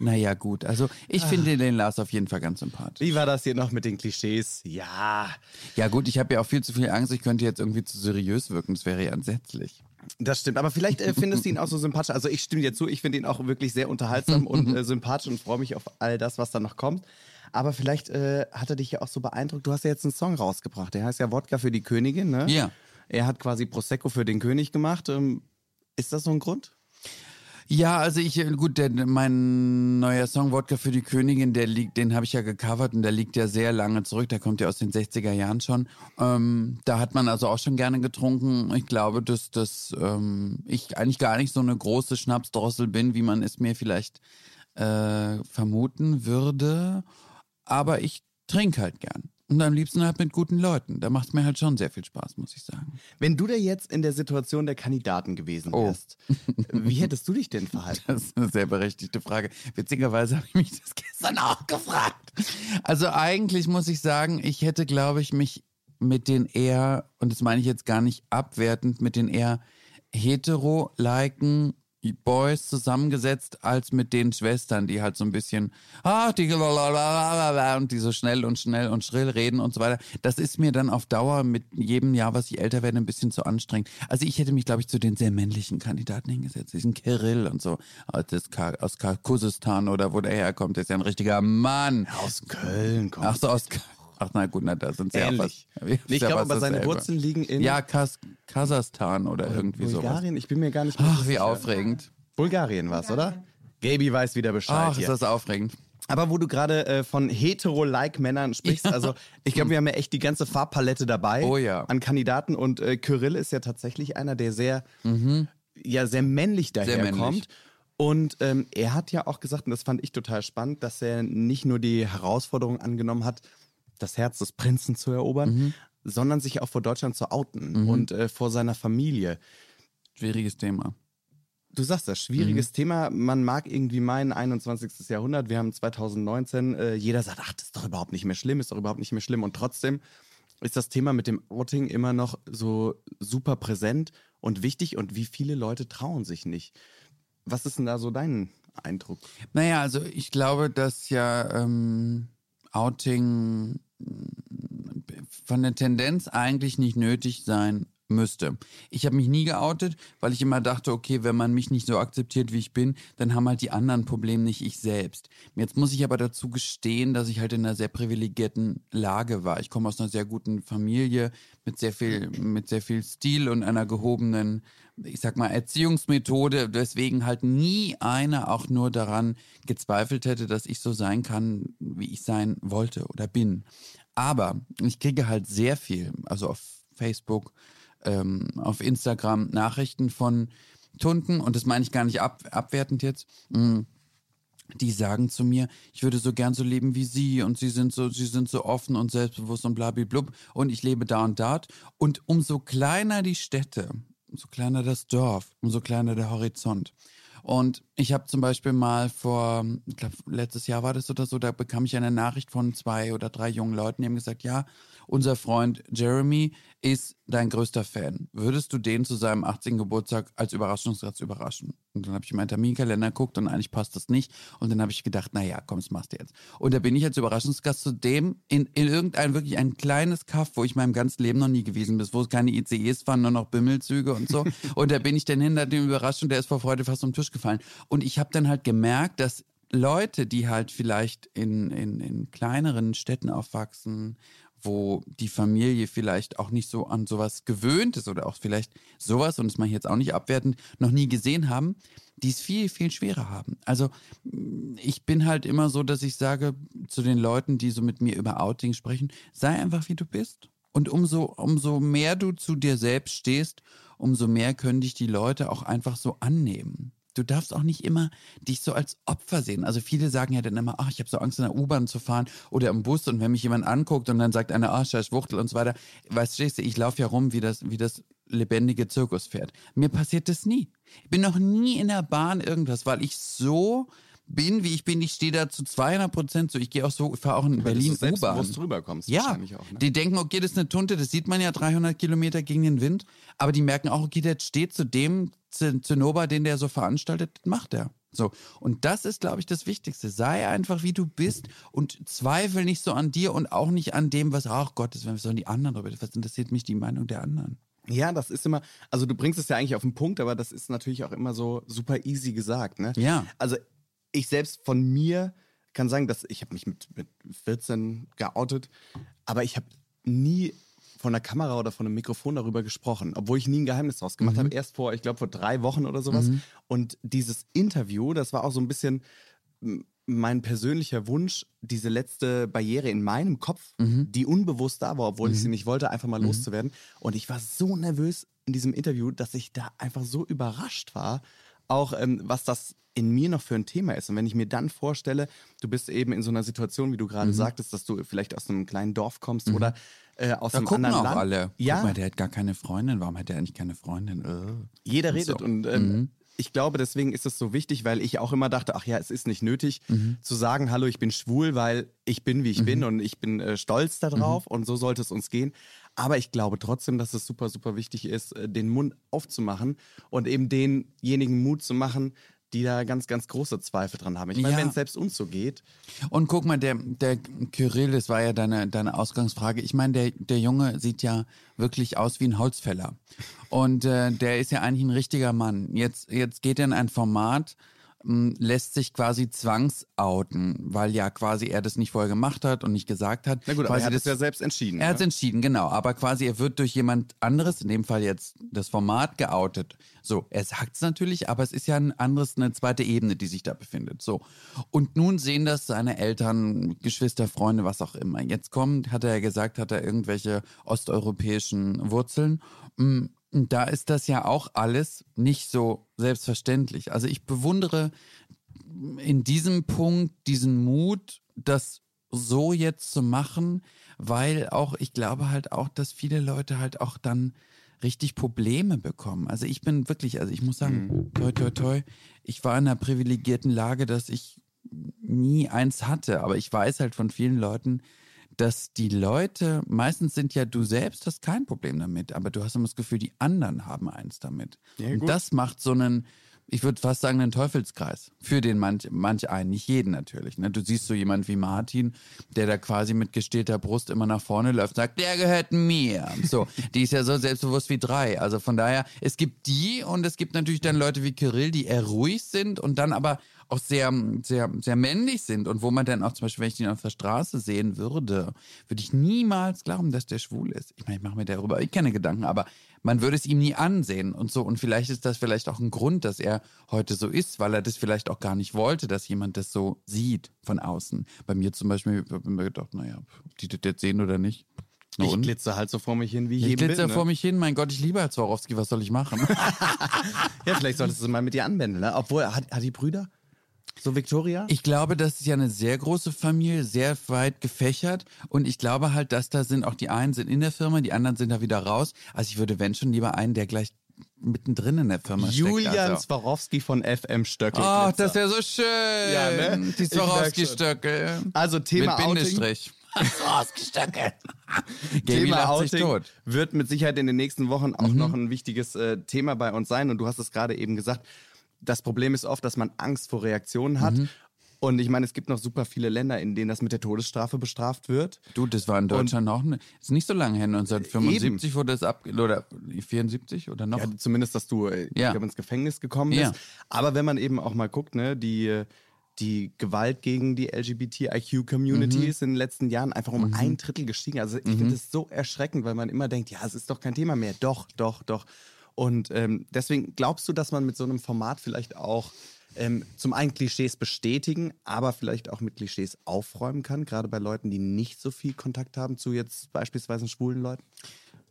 [SPEAKER 5] Naja, gut. Also ich finde den Lars auf jeden Fall ganz sympathisch.
[SPEAKER 3] Wie war das hier noch mit den Klischees? Ja,
[SPEAKER 5] Ja, gut, ich habe ja auch viel zu viel Angst, ich könnte jetzt irgendwie zu seriös wirken. Das wäre ja entsetzlich.
[SPEAKER 3] das stimmt. Aber vielleicht äh, findest du ihn auch so sympathisch. Also ich stimme dir zu, ich finde ihn auch wirklich sehr unterhaltsam und äh, sympathisch und freue mich auf all das, was da noch kommt. Aber vielleicht äh, hat er dich ja auch so beeindruckt. Du hast ja jetzt einen Song rausgebracht. Der heißt ja Wodka für die Königin, ne?
[SPEAKER 5] Ja.
[SPEAKER 3] Er hat quasi Prosecco für den König gemacht. Ähm, ist das so ein Grund?
[SPEAKER 5] Ja, also ich, äh, gut, der, mein neuer Song Wodka für die Königin, der liegt, den habe ich ja gecovert und der liegt ja sehr lange zurück, der kommt ja aus den 60er Jahren schon. Ähm, da hat man also auch schon gerne getrunken. Ich glaube, dass, dass ähm, ich eigentlich gar nicht so eine große Schnapsdrossel bin, wie man es mir vielleicht äh, vermuten würde. Aber ich trinke halt gern. Und am liebsten halt mit guten Leuten. Da macht es mir halt schon sehr viel Spaß, muss ich sagen.
[SPEAKER 3] Wenn du da jetzt in der Situation der Kandidaten gewesen
[SPEAKER 5] Oh.
[SPEAKER 3] wärst, wie hättest du dich denn verhalten?
[SPEAKER 5] Das ist eine sehr berechtigte Frage. Witzigerweise habe ich mich das gestern auch gefragt. Also eigentlich muss ich sagen, ich hätte, glaube ich, mich mit den eher, und das meine ich jetzt gar nicht abwertend, mit den eher hetero-liken Boys zusammengesetzt, als mit den Schwestern, die halt so ein bisschen, ah, die und die so schnell und schnell und schrill reden und so weiter. Das ist mir dann auf Dauer mit jedem Jahr, was ich älter werde, ein bisschen zu anstrengend. Also ich hätte mich, glaube ich, zu den sehr männlichen Kandidaten hingesetzt, diesen Kirill und so, aus, des Ka aus Kirgisistan oder wo der herkommt, der ist ja ein richtiger Mann.
[SPEAKER 3] Aus Köln kommt.
[SPEAKER 5] Ach so, aus Ka- Ach na gut, na da sind sie ja
[SPEAKER 3] Ähnlich.
[SPEAKER 5] fast. ist
[SPEAKER 3] Ich
[SPEAKER 5] ja
[SPEAKER 3] glaube, aber seine. Wurzeln liegen in
[SPEAKER 5] Ja, Kas Kasachstan oder irgendwie sowas.
[SPEAKER 3] Bulgarien. Ich bin mir gar nicht mehr
[SPEAKER 5] Ach, wie
[SPEAKER 3] sicher.
[SPEAKER 5] aufregend.
[SPEAKER 3] Bulgarien war es, oder? Gaby weiß wieder Bescheid.
[SPEAKER 5] Ach, ist das aufregend.
[SPEAKER 3] Aber wo du gerade äh, von hetero-like-Männern sprichst, also ich glaube, wir haben ja echt die ganze Farbpalette dabei
[SPEAKER 5] Oh ja.
[SPEAKER 3] an Kandidaten und äh, Kyrill ist ja tatsächlich einer, der sehr, ja, sehr männlich daherkommt. Und ähm, er hat ja auch gesagt, und das fand ich total spannend, dass er nicht nur die Herausforderung angenommen hat, das Herz des Prinzen zu erobern,
[SPEAKER 5] Mhm.
[SPEAKER 3] sondern sich auch vor Deutschland zu outen und äh, vor seiner Familie.
[SPEAKER 5] Schwieriges Thema.
[SPEAKER 3] Du sagst das, schwieriges Thema. Man mag irgendwie meinen, 21. Jahrhundert, wir haben 2019, äh, jeder sagt, ach, das ist doch überhaupt nicht mehr schlimm, ist doch überhaupt nicht mehr schlimm. Und trotzdem ist das Thema mit dem Outing immer noch so super präsent und wichtig. Und wie viele Leute trauen sich nicht? Was ist denn da so dein Eindruck?
[SPEAKER 5] Naja, also ich glaube, dass ja ähm, Outing von der Tendenz eigentlich nicht nötig sein müsste. Ich habe mich nie geoutet, weil ich immer dachte, okay, wenn man mich nicht so akzeptiert, wie ich bin, dann haben halt die anderen Probleme nicht ich selbst. Jetzt muss ich aber dazu gestehen, dass ich halt in einer sehr privilegierten Lage war. Ich komme aus einer sehr guten Familie mit sehr viel, mit sehr viel Stil und einer gehobenen, ich sag mal, Erziehungsmethode, weswegen halt nie einer auch nur daran gezweifelt hätte, dass ich so sein kann, wie ich sein wollte oder bin. Aber ich kriege halt sehr viel, also auf Facebook, ähm, auf Instagram Nachrichten von Tunden, und das meine ich gar nicht ab, abwertend jetzt, mh, die sagen zu mir, ich würde so gern so leben wie sie und sie sind so, sie sind so offen und selbstbewusst und blablablub und ich lebe da und dort. Und umso kleiner die Städte, umso kleiner das Dorf, umso kleiner der Horizont. Und ich habe zum Beispiel mal vor, ich glaube, letztes Jahr war das oder so, da bekam ich eine Nachricht von zwei oder drei jungen Leuten, die haben gesagt, ja, unser Freund Jeremy ist dein größter Fan. Würdest du den zu seinem 18. Geburtstag als Überraschungsgast überraschen? Und dann habe ich in meinen Terminkalender geguckt und eigentlich passt das nicht. Und dann habe ich gedacht, naja, komm, das machst du jetzt. Und da bin ich als Überraschungsgast zu dem in, in irgendein wirklich ein kleines Kaff, wo ich meinem ganzen Leben noch nie gewesen bin, wo es keine ICEs fahren, nur noch Bimmelzüge und so. und da bin ich dann hinter dem Überraschung, der ist vor Freude fast vom Tisch gefallen. Und ich habe dann halt gemerkt, dass Leute, die halt vielleicht in, in, in kleineren Städten aufwachsen, wo die Familie vielleicht auch nicht so an sowas gewöhnt ist oder auch vielleicht sowas, und das mache ich jetzt auch nicht abwertend, noch nie gesehen haben, die es viel, viel schwerer haben. Also ich bin halt immer so, dass ich sage zu den Leuten, die so mit mir über Outing sprechen, sei einfach wie du bist. Und umso, umso mehr du zu dir selbst stehst, umso mehr können dich die Leute auch einfach so annehmen. Du darfst auch nicht immer dich so als Opfer sehen. Also viele sagen ja dann immer, ach, ich habe so Angst in der U-Bahn zu fahren oder im Bus und wenn mich jemand anguckt und dann sagt einer, ah, scheiß Wuchtel und so weiter. Weißt du, ich laufe ja rum wie das, wie das lebendige Zirkuspferd. Mir passiert das nie. Ich bin noch nie in der Bahn irgendwas, weil ich so bin, wie ich bin. Ich stehe da zu 200 Prozent so. Ich gehe auch so, ich fahre auch in
[SPEAKER 3] Weil du
[SPEAKER 5] Berlin U-Bahn.
[SPEAKER 3] selbstbewusst rüberkommst
[SPEAKER 5] Ja,
[SPEAKER 3] wahrscheinlich auch. Ne?
[SPEAKER 5] die denken, okay, das ist eine Tunte, das sieht man ja 300 Kilometer gegen den Wind. Aber die merken auch, okay, der steht zu dem Zinnober, den der so veranstaltet, das macht er. So. Und das ist, glaube ich, das Wichtigste. Sei einfach, wie du bist und zweifel nicht so an dir und auch nicht an dem, was, ach Gott, das sollen die anderen darüber? Was interessiert mich die Meinung der anderen?
[SPEAKER 3] Ja, das ist immer, also du bringst es ja eigentlich auf den Punkt, aber das ist natürlich auch immer so super easy gesagt, ne?
[SPEAKER 5] Ja.
[SPEAKER 3] Also ich selbst von mir kann sagen, dass ich habe mich mit, mit 14 geoutet, aber ich habe nie von der Kamera oder von einem Mikrofon darüber gesprochen, obwohl ich nie ein Geheimnis draus gemacht habe. Erst vor, ich glaube, vor drei Wochen oder sowas. Und dieses Interview, das war auch so ein bisschen mein persönlicher Wunsch, diese letzte Barriere in meinem Kopf, die unbewusst da war, obwohl ich sie nicht wollte, einfach mal loszuwerden. Und ich war so nervös in diesem Interview, dass ich da einfach so überrascht war, auch ähm, was das in mir noch für ein Thema ist. Und wenn ich mir dann vorstelle, du bist eben in so einer Situation, wie du gerade sagtest, dass du vielleicht aus einem kleinen Dorf kommst oder äh, aus
[SPEAKER 5] Da
[SPEAKER 3] einem
[SPEAKER 5] gucken
[SPEAKER 3] anderen
[SPEAKER 5] auch
[SPEAKER 3] Land.
[SPEAKER 5] alle.
[SPEAKER 3] Ja,
[SPEAKER 5] Guck mal, der hat gar keine Freundin. Warum hat der eigentlich keine Freundin? Äh.
[SPEAKER 3] jeder
[SPEAKER 5] Und
[SPEAKER 3] redet
[SPEAKER 5] so.
[SPEAKER 3] und ähm, ich glaube, deswegen ist es so wichtig, weil ich auch immer dachte, ach ja, es ist nicht nötig zu sagen, hallo, ich bin schwul, weil ich bin, wie ich bin und ich bin äh, stolz darauf und so sollte es uns gehen. Aber ich glaube trotzdem, dass es super, super wichtig ist, äh, den Mund aufzumachen und eben denjenigen Mut zu machen, die da ganz, ganz große Zweifel dran haben. Ich meine,
[SPEAKER 5] Ja.
[SPEAKER 3] wenn es selbst uns so geht,
[SPEAKER 5] Und guck mal, der, der Kyrill, das war ja deine, deine Ausgangsfrage. Ich meine, der, der Junge sieht ja wirklich aus wie ein Holzfäller. Und äh, der ist ja eigentlich ein richtiger Mann. Jetzt, jetzt geht er in ein Format, lässt sich quasi zwangsouten, weil ja quasi er das nicht vorher gemacht hat und nicht gesagt hat.
[SPEAKER 3] na gut, aber
[SPEAKER 5] quasi
[SPEAKER 3] er hat
[SPEAKER 5] das,
[SPEAKER 3] es ja selbst entschieden.
[SPEAKER 5] Er hat es
[SPEAKER 3] ne?
[SPEAKER 5] entschieden, genau. Aber quasi er wird durch jemand anderes, in dem Fall jetzt das Format, geoutet. So, er sagt es natürlich, aber es ist ja ein anderes, eine zweite Ebene, die sich da befindet. So. Und nun sehen das seine Eltern, Geschwister, Freunde, was auch immer. Jetzt kommt, hat er ja gesagt, hat er irgendwelche osteuropäischen Wurzeln. Da ist das ja auch alles nicht so selbstverständlich. Also ich bewundere in diesem Punkt diesen Mut, das so jetzt zu machen, weil auch, ich glaube halt auch, dass viele Leute halt auch dann richtig Probleme bekommen. Also ich bin wirklich, also ich muss sagen, toi, toi, toi, ich war in einer privilegierten Lage, dass ich nie eins hatte, aber ich weiß halt von vielen Leuten, dass die Leute, meistens sind ja du selbst, hast kein Problem damit, aber du hast immer das Gefühl, die anderen haben eins damit.
[SPEAKER 3] Ja,
[SPEAKER 5] Und das macht so einen, ich würde fast sagen, einen Teufelskreis. Für den manch, manch einen, nicht jeden natürlich. Ne? Du siehst so jemand wie Martin, der da quasi mit gestählter Brust immer nach vorne läuft, sagt, der gehört mir. So, die ist ja so selbstbewusst wie drei. Also von daher, es gibt die und es gibt natürlich dann Leute wie Kirill, die eher ruhig sind und dann aber auch sehr, sehr, sehr männlich sind und wo man dann auch zum Beispiel, wenn ich ihn auf der Straße sehen würde, würde ich niemals glauben, dass der schwul ist. Ich meine, ich mache mir darüber ich keine Gedanken, aber man würde es ihm nie ansehen und so. Und vielleicht ist das vielleicht auch ein Grund, dass er heute so ist, weil er das vielleicht auch gar nicht wollte, dass jemand das so sieht von außen. Bei mir zum Beispiel habe ich mir gedacht, naja, ob die das jetzt sehen oder nicht. Na
[SPEAKER 3] Ich
[SPEAKER 5] und?
[SPEAKER 3] glitze halt so vor mich hin, wie ich
[SPEAKER 5] Ich glitzer
[SPEAKER 3] bin. Ne?
[SPEAKER 5] vor mich hin, mein Gott, ich liebe halt Swarovski, was soll ich machen?
[SPEAKER 3] Ja, vielleicht solltest du mal mit dir anwenden. Ne? Obwohl, hat, hat die Brüder? So Victoria?
[SPEAKER 5] Ich glaube, das ist ja eine sehr große Familie, sehr weit gefächert. Und ich glaube halt, dass da sind auch die einen sind in der Firma, die anderen sind da wieder raus. Also ich würde, wenn schon, lieber einen, der gleich mittendrin in der Firma
[SPEAKER 3] Julian
[SPEAKER 5] steckt. Also.
[SPEAKER 3] Swarovski von FM Stöckel.
[SPEAKER 5] Oh, das wäre so schön.
[SPEAKER 3] Ja, ne?
[SPEAKER 5] Die
[SPEAKER 3] Ich merk
[SPEAKER 5] Swarovski-Stöckel.
[SPEAKER 3] Also Thema
[SPEAKER 5] Mit
[SPEAKER 3] Outing.
[SPEAKER 5] Bindestrich. Swarovski-Stöckel. Gaby
[SPEAKER 3] Thema Outing.
[SPEAKER 5] Mhm.
[SPEAKER 3] wird mit Sicherheit in den nächsten Wochen auch noch ein wichtiges äh, Thema bei uns sein. Und du hast es gerade eben gesagt, das Problem ist oft, dass man Angst vor Reaktionen hat.
[SPEAKER 5] Mhm.
[SPEAKER 3] Und ich meine, es gibt noch super viele Länder, in denen das mit der Todesstrafe bestraft wird.
[SPEAKER 5] Du, das war in Deutschland auch, ne, ist nicht so lange her, 1975 wurde es ab, oder 74 oder noch?
[SPEAKER 3] Ja, zumindest, dass du äh,
[SPEAKER 5] Ja.
[SPEAKER 3] glaube, ins Gefängnis gekommen bist.
[SPEAKER 5] Ja.
[SPEAKER 3] Aber wenn man eben auch mal guckt, ne, die, die Gewalt gegen die LGBTIQ-Community
[SPEAKER 5] Mhm.
[SPEAKER 3] ist in den letzten Jahren einfach um ein Drittel gestiegen. Also ich finde das so erschreckend, weil man immer denkt, ja, es ist doch kein Thema mehr. Doch, doch, doch. Und ähm, deswegen glaubst du, dass man mit so einem Format vielleicht auch ähm, zum einen Klischees bestätigen, aber vielleicht auch mit Klischees aufräumen kann, gerade bei Leuten, die nicht so viel Kontakt haben zu jetzt beispielsweise schwulen Leuten?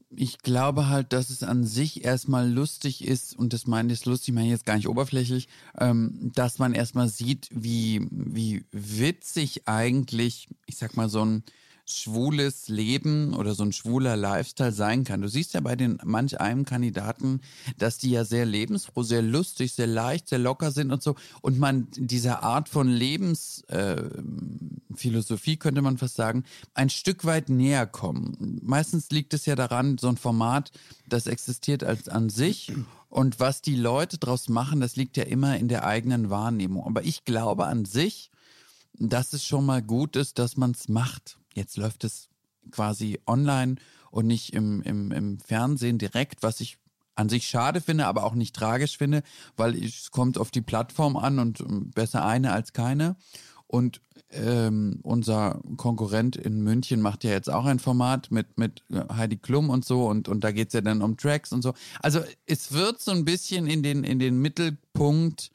[SPEAKER 5] ich glaube halt, dass es an sich erstmal lustig ist, und das meine ich lustig, meine ich jetzt gar nicht oberflächlich, ähm, dass man erstmal sieht, wie, wie witzig eigentlich, ich sag mal, so ein schwules Leben oder so ein schwuler Lifestyle sein kann. Du siehst ja bei den manch einem Kandidaten, dass die ja sehr lebensfroh, sehr lustig, sehr leicht, sehr locker sind und so. Und man dieser Art von Lebensphilosophie, könnte man fast sagen, ein Stück weit näher kommen. Meistens liegt es ja daran, so ein Format, das existiert als an sich. Und was die Leute draus machen, das liegt ja immer in der eigenen Wahrnehmung. Aber ich glaube an sich, dass es schon mal gut ist, dass man es macht. Jetzt läuft es quasi online und nicht im, im, im Fernsehen direkt, was ich an sich schade finde, aber auch nicht tragisch finde, weil es kommt auf die Plattform an und ähm, besser eine als keine. Und ähm, unser Konkurrent in München macht ja jetzt auch ein Format mit, mit Heidi Klum und so und, und da geht's ja dann um Tracks und so. Also es wird so ein bisschen in den, in den Mittelpunkt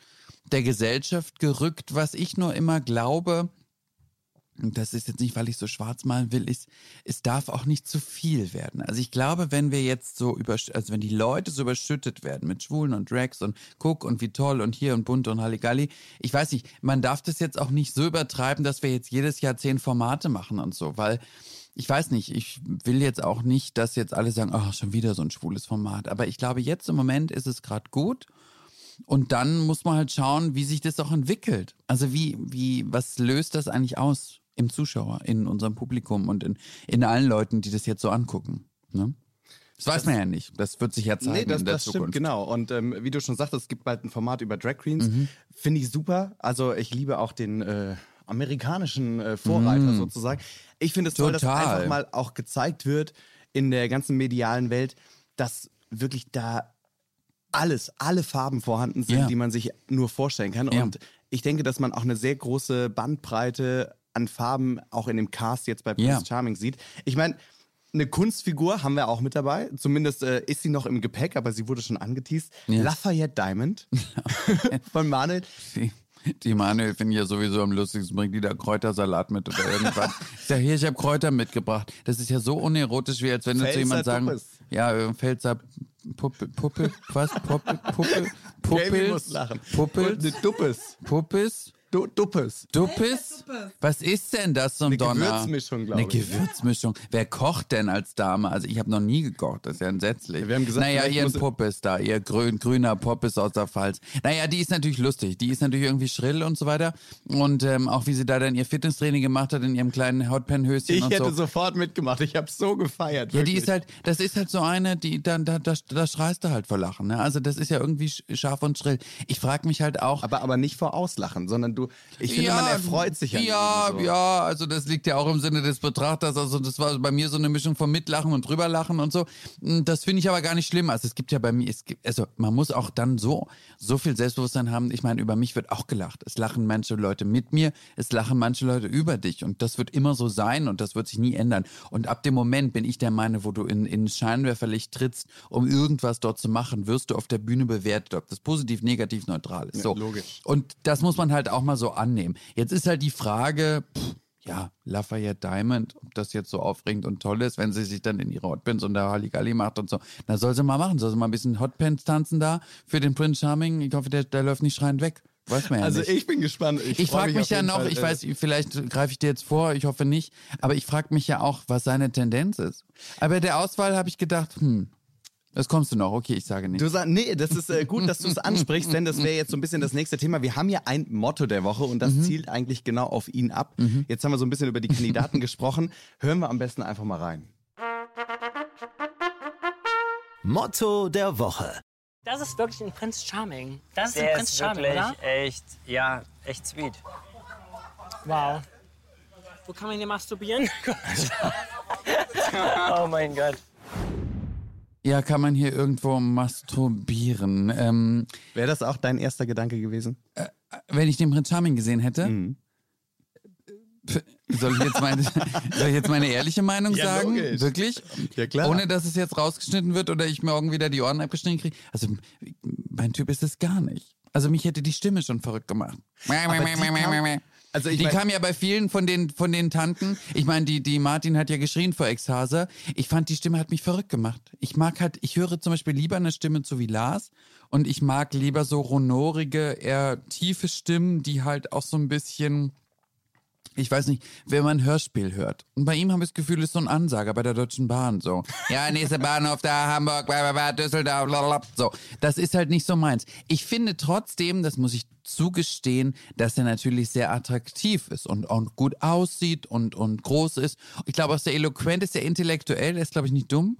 [SPEAKER 5] der Gesellschaft gerückt, was ich nur immer glaube, und das ist jetzt nicht, weil ich so schwarz malen will, ist, es darf auch nicht zu viel werden. Also ich glaube, wenn wir jetzt so über, also wenn die Leute so überschüttet werden mit Schwulen und Drags und guck und wie toll und hier und bunt und Halligalli, ich weiß nicht, man darf das jetzt auch nicht so übertreiben, dass wir jetzt jedes Jahr zehn Formate machen und so, weil ich weiß nicht, ich will jetzt auch nicht, dass jetzt alle sagen, oh, schon wieder so ein schwules Format. Aber ich glaube, jetzt im Moment ist es gerade gut. Und dann muss man halt schauen, wie sich das auch entwickelt. Also wie, wie, was löst das eigentlich aus im Zuschauer, in unserem Publikum und in, in allen Leuten, die das jetzt so angucken. Ne? Das weiß man ja nicht. Das wird sich ja zeigen
[SPEAKER 3] Nee, das,
[SPEAKER 5] in der
[SPEAKER 3] das stimmt,
[SPEAKER 5] Zukunft.
[SPEAKER 3] genau. Und ähm, wie du schon sagtest, es gibt bald ein Format über Drag Queens.
[SPEAKER 5] Mhm.
[SPEAKER 3] Finde ich super. Also ich liebe auch den äh, amerikanischen äh, Vorreiter sozusagen. Ich finde es toll, dass
[SPEAKER 5] Mhm. Total.
[SPEAKER 3] einfach mal auch gezeigt wird in der ganzen medialen Welt, dass wirklich da alles, alle Farben vorhanden sind,
[SPEAKER 5] Ja.
[SPEAKER 3] die man sich nur vorstellen kann.
[SPEAKER 5] Ja.
[SPEAKER 3] Und ich denke, dass man auch eine sehr große Bandbreite an Farben auch in dem Cast jetzt bei Prince
[SPEAKER 5] Ja.
[SPEAKER 3] Charming sieht. Ich meine, eine Kunstfigur haben wir auch mit dabei. Zumindest äh, ist sie noch im Gepäck, aber sie wurde schon angeteased.
[SPEAKER 5] Ja.
[SPEAKER 3] Lafayette Diamond von Manuel.
[SPEAKER 5] Die, Manuel finde ich ja sowieso am lustigsten, bringt die da Kräutersalat mit oder irgendwas. ich sag, hier, ich habe Kräuter mitgebracht. Das ist ja so unerotisch, wie als wenn du zu
[SPEAKER 3] Pfälzer
[SPEAKER 5] jemand sagen, ja, Pfälzer Puppe, Puppe, was? Puppe, Puppe,
[SPEAKER 3] Gaby muss
[SPEAKER 5] Puppels,
[SPEAKER 3] lachen.
[SPEAKER 5] Puppels,
[SPEAKER 3] Ne, Duppes.
[SPEAKER 5] Puppes,
[SPEAKER 3] Du, Duppes.
[SPEAKER 5] Duppes? Was ist denn das so ein
[SPEAKER 3] Eine
[SPEAKER 5] Donner?
[SPEAKER 3] Gewürzmischung, glaube
[SPEAKER 5] Eine
[SPEAKER 3] ich.
[SPEAKER 5] Gewürzmischung. Wer kocht denn als Dame? Also ich habe noch nie gekocht, das ist ja entsetzlich.
[SPEAKER 3] Wir haben gesagt,
[SPEAKER 5] naja, ihr Puppes da, ihr grün, grüner Puppes aus der Pfalz. Naja, die ist natürlich lustig. Die ist natürlich irgendwie schrill und so weiter. Und ähm, auch wie sie da dann ihr Fitnesstraining gemacht hat in ihrem kleinen Hautpennhöschen
[SPEAKER 3] Ich
[SPEAKER 5] und
[SPEAKER 3] hätte
[SPEAKER 5] so.
[SPEAKER 3] sofort mitgemacht. Ich habe so gefeiert.
[SPEAKER 5] Ja, die
[SPEAKER 3] wirklich.
[SPEAKER 5] ist halt, das ist halt so eine, die, da, da, da, da schreist du halt vor Lachen. Ne? Also das ist ja irgendwie sch- scharf und schrill. Ich frage mich halt auch.
[SPEAKER 3] Aber, aber nicht vor Auslachen, sondern du, ich finde, man erfreut sich an
[SPEAKER 5] Ja,
[SPEAKER 3] ihm so.
[SPEAKER 5] ja, also das liegt ja auch im Sinne des Betrachters. Also das war bei mir so eine Mischung von Mitlachen und drüberlachen und so. Mm, Das finde ich aber gar nicht schlimm. Also es gibt ja bei mir, es gibt, also man muss auch dann so, so viel Selbstbewusstsein haben. Ich meine, über mich wird auch gelacht. Es lachen manche Leute mit mir, es lachen manche Leute über dich. Und das wird immer so sein und das wird sich nie ändern. Und ab dem Moment bin ich der Meinung, wo du in, in Scheinwerferlicht trittst, um irgendwas dort zu machen, wirst du auf der Bühne bewertet, ob das positiv, negativ, neutral ist. So.
[SPEAKER 3] logisch.
[SPEAKER 5] Und das muss man halt auch mal so annehmen. Jetzt ist halt die Frage, pff, ja, Lafayette Diamond, ob das jetzt so aufregend und toll ist, wenn sie sich dann in ihre Hotpants und da Halligalli macht und so. Na, soll sie mal machen. Soll sie mal ein bisschen Hotpants tanzen da für den Prince Charming. Ich hoffe, der, der läuft nicht schreiend weg. Weiß man ja
[SPEAKER 3] Also
[SPEAKER 5] nicht.
[SPEAKER 3] ich bin gespannt. Ich,
[SPEAKER 5] Ich frage mich
[SPEAKER 3] auf
[SPEAKER 5] ja noch,
[SPEAKER 3] Fall,
[SPEAKER 5] ich
[SPEAKER 3] äh,
[SPEAKER 5] weiß, vielleicht greife ich dir jetzt vor, ich hoffe nicht, aber ich frage mich ja auch, was seine Tendenz ist. Aber bei der Auswahl habe ich gedacht, hm, das kommst du noch, okay, ich sage nicht.
[SPEAKER 3] Du sagst, nee, das ist äh, gut, dass du es ansprichst, denn das wäre jetzt so ein bisschen das nächste Thema. Wir haben ja ein Motto der Woche und das zielt eigentlich genau auf ihn ab. Jetzt haben wir so ein bisschen über die Kandidaten gesprochen. Hören wir am besten einfach mal rein.
[SPEAKER 2] Motto der Woche.
[SPEAKER 6] Das ist wirklich ein Prinz Charming. Das ist
[SPEAKER 7] Der
[SPEAKER 6] ein Prinz
[SPEAKER 7] ist
[SPEAKER 6] Charming,
[SPEAKER 7] wirklich
[SPEAKER 6] oder?
[SPEAKER 7] echt, ja, echt sweet.
[SPEAKER 6] Wow. Wo kann man hier masturbieren?
[SPEAKER 7] Oh mein Gott.
[SPEAKER 5] Ja, kann man hier irgendwo masturbieren? Ähm,
[SPEAKER 3] Wäre das auch dein erster Gedanke gewesen?
[SPEAKER 5] wenn ich den Prinz Charming gesehen hätte,
[SPEAKER 3] Mhm.
[SPEAKER 5] Soll ich jetzt meine, soll ich jetzt meine ehrliche Meinung
[SPEAKER 3] Ja,
[SPEAKER 5] sagen?
[SPEAKER 3] logisch.
[SPEAKER 5] Wirklich?
[SPEAKER 3] Ja, klar.
[SPEAKER 5] Ohne dass es jetzt rausgeschnitten wird oder ich morgen wieder die Ohren abgeschnitten kriege. Also mein Typ ist es gar nicht. Also mich hätte die Stimme schon verrückt gemacht.
[SPEAKER 3] die kam- Also
[SPEAKER 5] die
[SPEAKER 3] mein-
[SPEAKER 5] kam ja bei vielen von den, von den Tanten. Ich meine, die, die Martin hat ja geschrien vor Ekstase. Ich fand, die Stimme hat mich verrückt gemacht. Ich mag halt, ich höre zum Beispiel lieber eine Stimme zu wie Lars und ich mag lieber so honorige, eher tiefe Stimmen, die halt auch so ein bisschen, ich weiß nicht, wenn man ein Hörspiel hört. Und bei ihm habe ich das Gefühl, ist so ein Ansager bei der Deutschen Bahn. So, ja, nächste Bahnhof da, Hamburg, bla, bla, bla, Düsseldorf, blablabla. So, das ist halt nicht so meins. Ich finde trotzdem, das muss ich zugestehen, dass er natürlich sehr attraktiv ist und, und gut aussieht und, und groß ist. Ich glaube, auch sehr eloquent ist, sehr intellektuell, er ist, glaube ich, nicht dumm.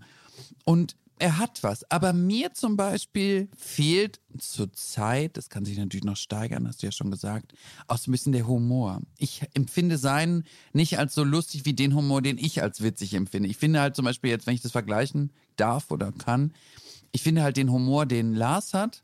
[SPEAKER 5] Und er hat was. Aber mir zum Beispiel fehlt zur Zeit, das kann sich natürlich noch steigern, hast du ja schon gesagt, auch so ein bisschen der Humor. Ich empfinde seinen nicht als so lustig wie den Humor, den ich als witzig empfinde. Ich finde halt zum Beispiel jetzt, wenn ich das vergleichen darf oder kann, ich finde halt den Humor, den Lars hat,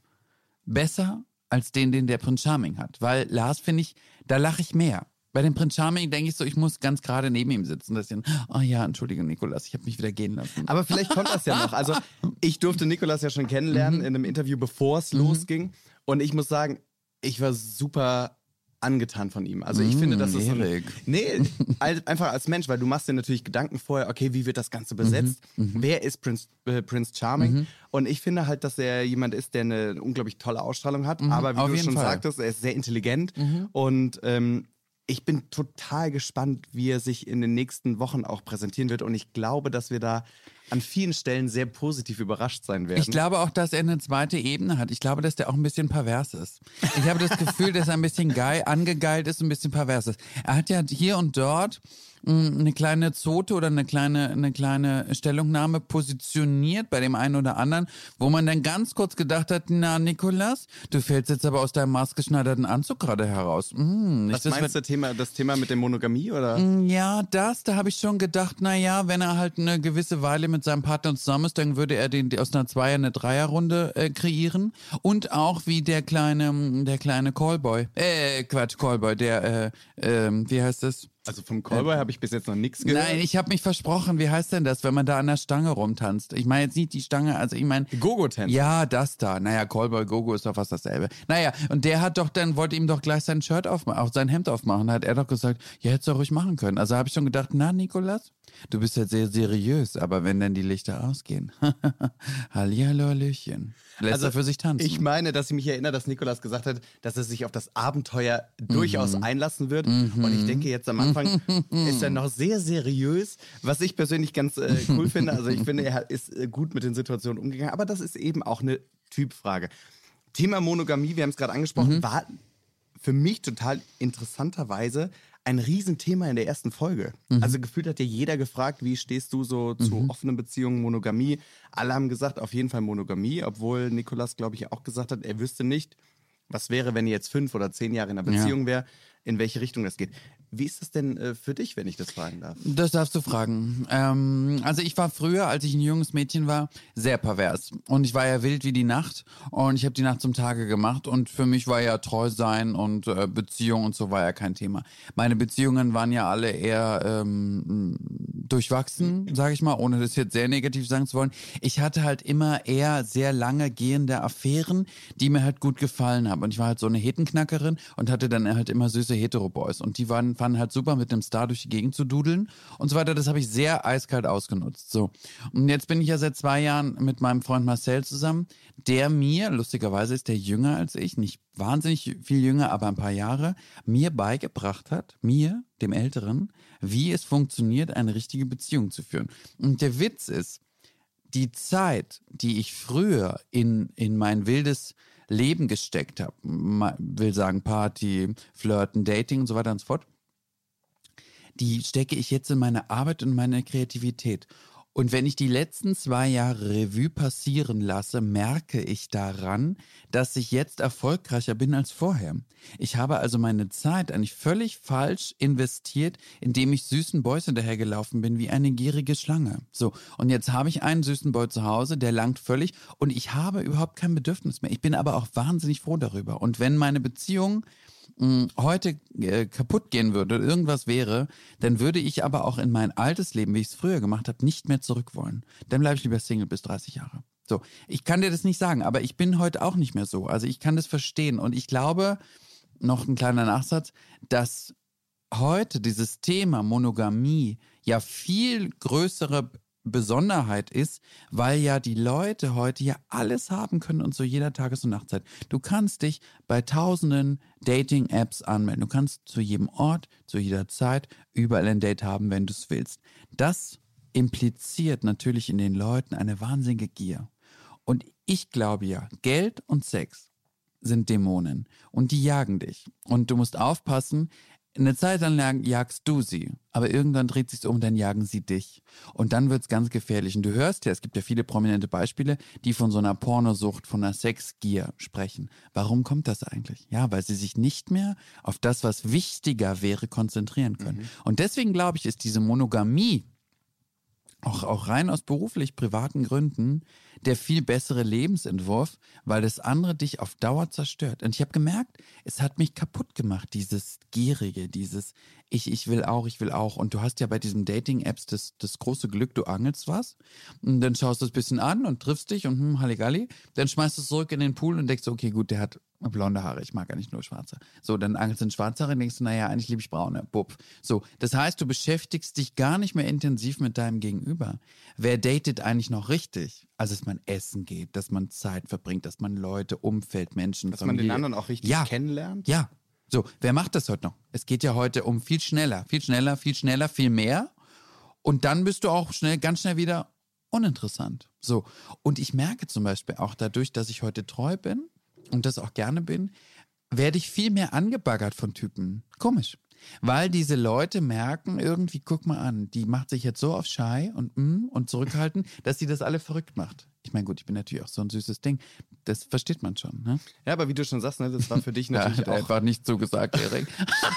[SPEAKER 5] besser als den, den der Prinz Charming hat. Weil Lars finde ich, da lache ich mehr. Bei dem Prinz Charming denke ich so, ich muss ganz gerade neben ihm sitzen. Ja, oh ja, entschuldige Nikolas, ich habe mich wieder gehen lassen.
[SPEAKER 3] Aber vielleicht kommt das ja noch. Also ich durfte Nikolas ja schon
[SPEAKER 5] Mhm.
[SPEAKER 3] kennenlernen in einem Interview, bevor es losging. Und ich muss sagen, ich war super angetan von ihm. Also ich finde, das ist ein,
[SPEAKER 5] Mhm.
[SPEAKER 3] Nee, einfach als Mensch, weil du machst dir natürlich Gedanken vorher, okay, wie wird das Ganze besetzt?
[SPEAKER 5] Mhm,
[SPEAKER 3] Wer ist Prinz, äh, Prince Charming? Und ich finde halt, dass er jemand ist, der eine unglaublich tolle Ausstrahlung hat. Aber wie
[SPEAKER 5] Mhm,
[SPEAKER 3] du schon
[SPEAKER 5] Fall. Mhm.
[SPEAKER 3] sagtest, er ist sehr intelligent und ähm, ich bin total gespannt, wie er sich in den nächsten Wochen auch präsentieren wird. Und ich glaube, dass wir da an vielen Stellen sehr positiv überrascht sein werden.
[SPEAKER 5] Ich glaube auch, dass er eine zweite Ebene hat. Ich glaube, dass der auch ein bisschen pervers ist. Ich habe das Gefühl, dass er ein bisschen geil, angegeilt ist ein bisschen pervers ist. Er hat ja hier und dort mh, eine kleine Zote oder eine kleine, eine kleine Stellungnahme positioniert bei dem einen oder anderen, wo man dann ganz kurz gedacht hat, na Nikolas, du fällst jetzt aber aus deinem maßgeschneiderten Anzug gerade heraus. Hm,
[SPEAKER 3] Was meinst du, Thema, das Thema mit der Monogamie? Oder?
[SPEAKER 5] ja, das, da habe ich schon gedacht, na ja, wenn er halt eine gewisse Weile mit seinem Partner zusammen ist, dann würde er den aus einer Zweier- eine Dreierrunde äh, kreieren. Und auch wie der kleine, der kleine Callboy, äh, Quatsch, Callboy, der, äh, ähm, wie heißt das?
[SPEAKER 3] Also vom Callboy habe ich bis jetzt noch nichts gehört.
[SPEAKER 5] Nein, ich habe mich versprochen. Wie heißt denn das, wenn man da an der Stange rumtanzt? Ich meine jetzt nicht die Stange, also ich meine.
[SPEAKER 3] Gogo-Tänzer.
[SPEAKER 5] Ja, das da. Naja, Callboy Gogo ist doch fast dasselbe. Naja, und der hat doch dann, wollte ihm doch gleich sein Shirt aufmachen, auch sein Hemd aufmachen. Hat er doch gesagt, ja, hättest du ruhig machen können. Also habe ich schon gedacht, na, Nikolas, du bist jetzt sehr seriös, aber wenn dann die Lichter ausgehen. Hallihallo, Hallöchen. Lässt er für sich tanzen.
[SPEAKER 3] Ich meine, dass ich mich erinnere, dass Nikolas gesagt hat, dass er sich auf das Abenteuer durchaus
[SPEAKER 5] Mhm.
[SPEAKER 3] einlassen wird. Und ich denke jetzt am Anfang ist er noch sehr seriös, was ich persönlich ganz äh, cool finde. Also ich finde, er ist äh, gut mit den Situationen umgegangen, aber das ist eben auch eine Typfrage. Thema Monogamie, wir haben es gerade angesprochen,
[SPEAKER 5] Mhm.
[SPEAKER 3] war für mich total interessanterweise ein Riesenthema in der ersten Folge.
[SPEAKER 5] Mhm.
[SPEAKER 3] Also gefühlt hat ja jeder gefragt, wie stehst du so zu offenen Beziehungen, Monogamie. Alle haben gesagt, auf jeden Fall Monogamie, obwohl Nikolas, glaube ich, auch gesagt hat, er wüsste nicht, was wäre, wenn ihr jetzt fünf oder zehn Jahre in einer
[SPEAKER 5] Ja.
[SPEAKER 3] Beziehung wäre, in welche Richtung das geht. Wie ist das denn äh, für dich, wenn ich das fragen darf?
[SPEAKER 5] Das darfst du fragen. Ähm, also ich war früher, als ich ein junges Mädchen war, sehr pervers. Und ich war ja wild wie die Nacht. Und ich habe die Nacht zum Tage gemacht. Und für mich war ja treu sein und äh, Beziehung und so war ja kein Thema. Meine Beziehungen waren ja alle eher ähm, durchwachsen, sage ich mal, ohne das jetzt sehr negativ sagen zu wollen. Ich hatte halt immer eher sehr lange gehende Affären, die mir halt gut gefallen haben. Und ich war halt so eine Hetenknackerin und hatte dann halt immer süße Hetero-Boys. Und die waren, fanden halt super, mit dem Star durch die Gegend zu dudeln und so weiter. Das habe ich sehr eiskalt ausgenutzt. So. Und jetzt bin ich ja seit zwei Jahren mit meinem Freund Marcel zusammen, der mir, lustigerweise ist der jünger als ich, nicht wahnsinnig viel jünger, aber ein paar Jahre, mir beigebracht hat, mir, dem Älteren, wie es funktioniert, eine richtige Beziehung zu führen. Und der Witz ist, die Zeit, die ich früher in, in mein wildes Leben gesteckt habe, will sagen Party, Flirten, Dating und so weiter und so fort, die stecke ich jetzt in meine Arbeit und meine Kreativität. Und wenn ich die letzten zwei Jahre Revue passieren lasse, merke ich daran, dass ich jetzt erfolgreicher bin als vorher. Ich habe also meine Zeit eigentlich völlig falsch investiert, indem ich süßen Boys hinterhergelaufen bin wie eine gierige Schlange. So, und jetzt habe ich einen süßen Boy zu Hause, der langt völlig und ich habe überhaupt kein Bedürfnis mehr. Ich bin aber auch wahnsinnig froh darüber. Und wenn meine Beziehung heute äh, kaputt gehen würde, irgendwas wäre, dann würde ich aber auch in mein altes Leben, wie ich es früher gemacht habe, nicht mehr zurück wollen. Dann bleibe ich lieber Single bis 30 Jahre. So, ich kann dir das nicht sagen, aber ich bin heute auch nicht mehr so. Also ich kann das verstehen und ich glaube, noch ein kleiner Nachsatz, dass heute dieses Thema Monogamie ja viel größere Besonderheit ist, weil ja die Leute heute ja alles haben können und zu jeder Tages- und Nachtzeit. Du kannst dich bei tausenden Dating-Apps anmelden. Du kannst zu jedem Ort, zu jeder Zeit überall ein Date haben, wenn du es willst. Das impliziert natürlich in den Leuten eine wahnsinnige Gier. Und ich glaube ja, Geld und Sex sind Dämonen und die jagen dich. Und du musst aufpassen, eine Zeit lang jagst du sie, aber irgendwann dreht sich's um, dann jagen sie dich. Und dann wird's ganz gefährlich. Und du hörst ja, es gibt ja viele prominente Beispiele, die von so einer Pornosucht, von einer Sexgier sprechen. Warum kommt das eigentlich? Ja, weil sie sich nicht mehr auf das, was wichtiger wäre, konzentrieren können. Und deswegen glaube ich, ist diese Monogamie auch, auch rein aus beruflich privaten Gründen der viel bessere Lebensentwurf, weil das andere dich auf Dauer zerstört. Und ich habe gemerkt, es hat mich kaputt gemacht, dieses Gierige, dieses ich, ich will auch, ich will auch. Und du hast ja bei diesen Dating-Apps das, das große Glück, du angelst was und dann schaust du es ein bisschen an und triffst dich und hm, Halligalli, dann schmeißt du es zurück in den Pool und denkst, okay, gut, der hat blonde Haare, ich mag eigentlich nur schwarze. So, dann angelst du in schwarze Haare und denkst naja, eigentlich liebe ich braune, bupp. So, das heißt, du beschäftigst dich gar nicht mehr intensiv mit deinem Gegenüber. Wer datet eigentlich noch richtig? Also, dass man essen geht, dass man Zeit verbringt, dass man Leute, Umfeld, Menschen,
[SPEAKER 3] Dass man den
[SPEAKER 5] Familie-
[SPEAKER 3] anderen auch richtig
[SPEAKER 5] ja.
[SPEAKER 3] kennenlernt?
[SPEAKER 5] Ja. So, wer macht das heute noch? Es geht ja heute um viel schneller, viel schneller, viel schneller, viel mehr. Und dann bist du auch schnell, ganz schnell wieder uninteressant. So. Und ich merke zum Beispiel auch dadurch, dass ich heute treu bin und das auch gerne bin, werde ich viel mehr angebaggert von Typen. Komisch. Weil diese Leute merken irgendwie, guck mal an, die macht sich jetzt so auf Schei und mm, und zurückhalten, dass sie das alle verrückt macht. Ich meine, gut, ich bin natürlich auch so ein süßes Ding. Das versteht man schon. Ne?
[SPEAKER 3] Ja, aber wie du schon sagst, ne, das war für dich natürlich
[SPEAKER 5] er
[SPEAKER 3] auch.
[SPEAKER 5] einfach nicht zugesagt, Erik.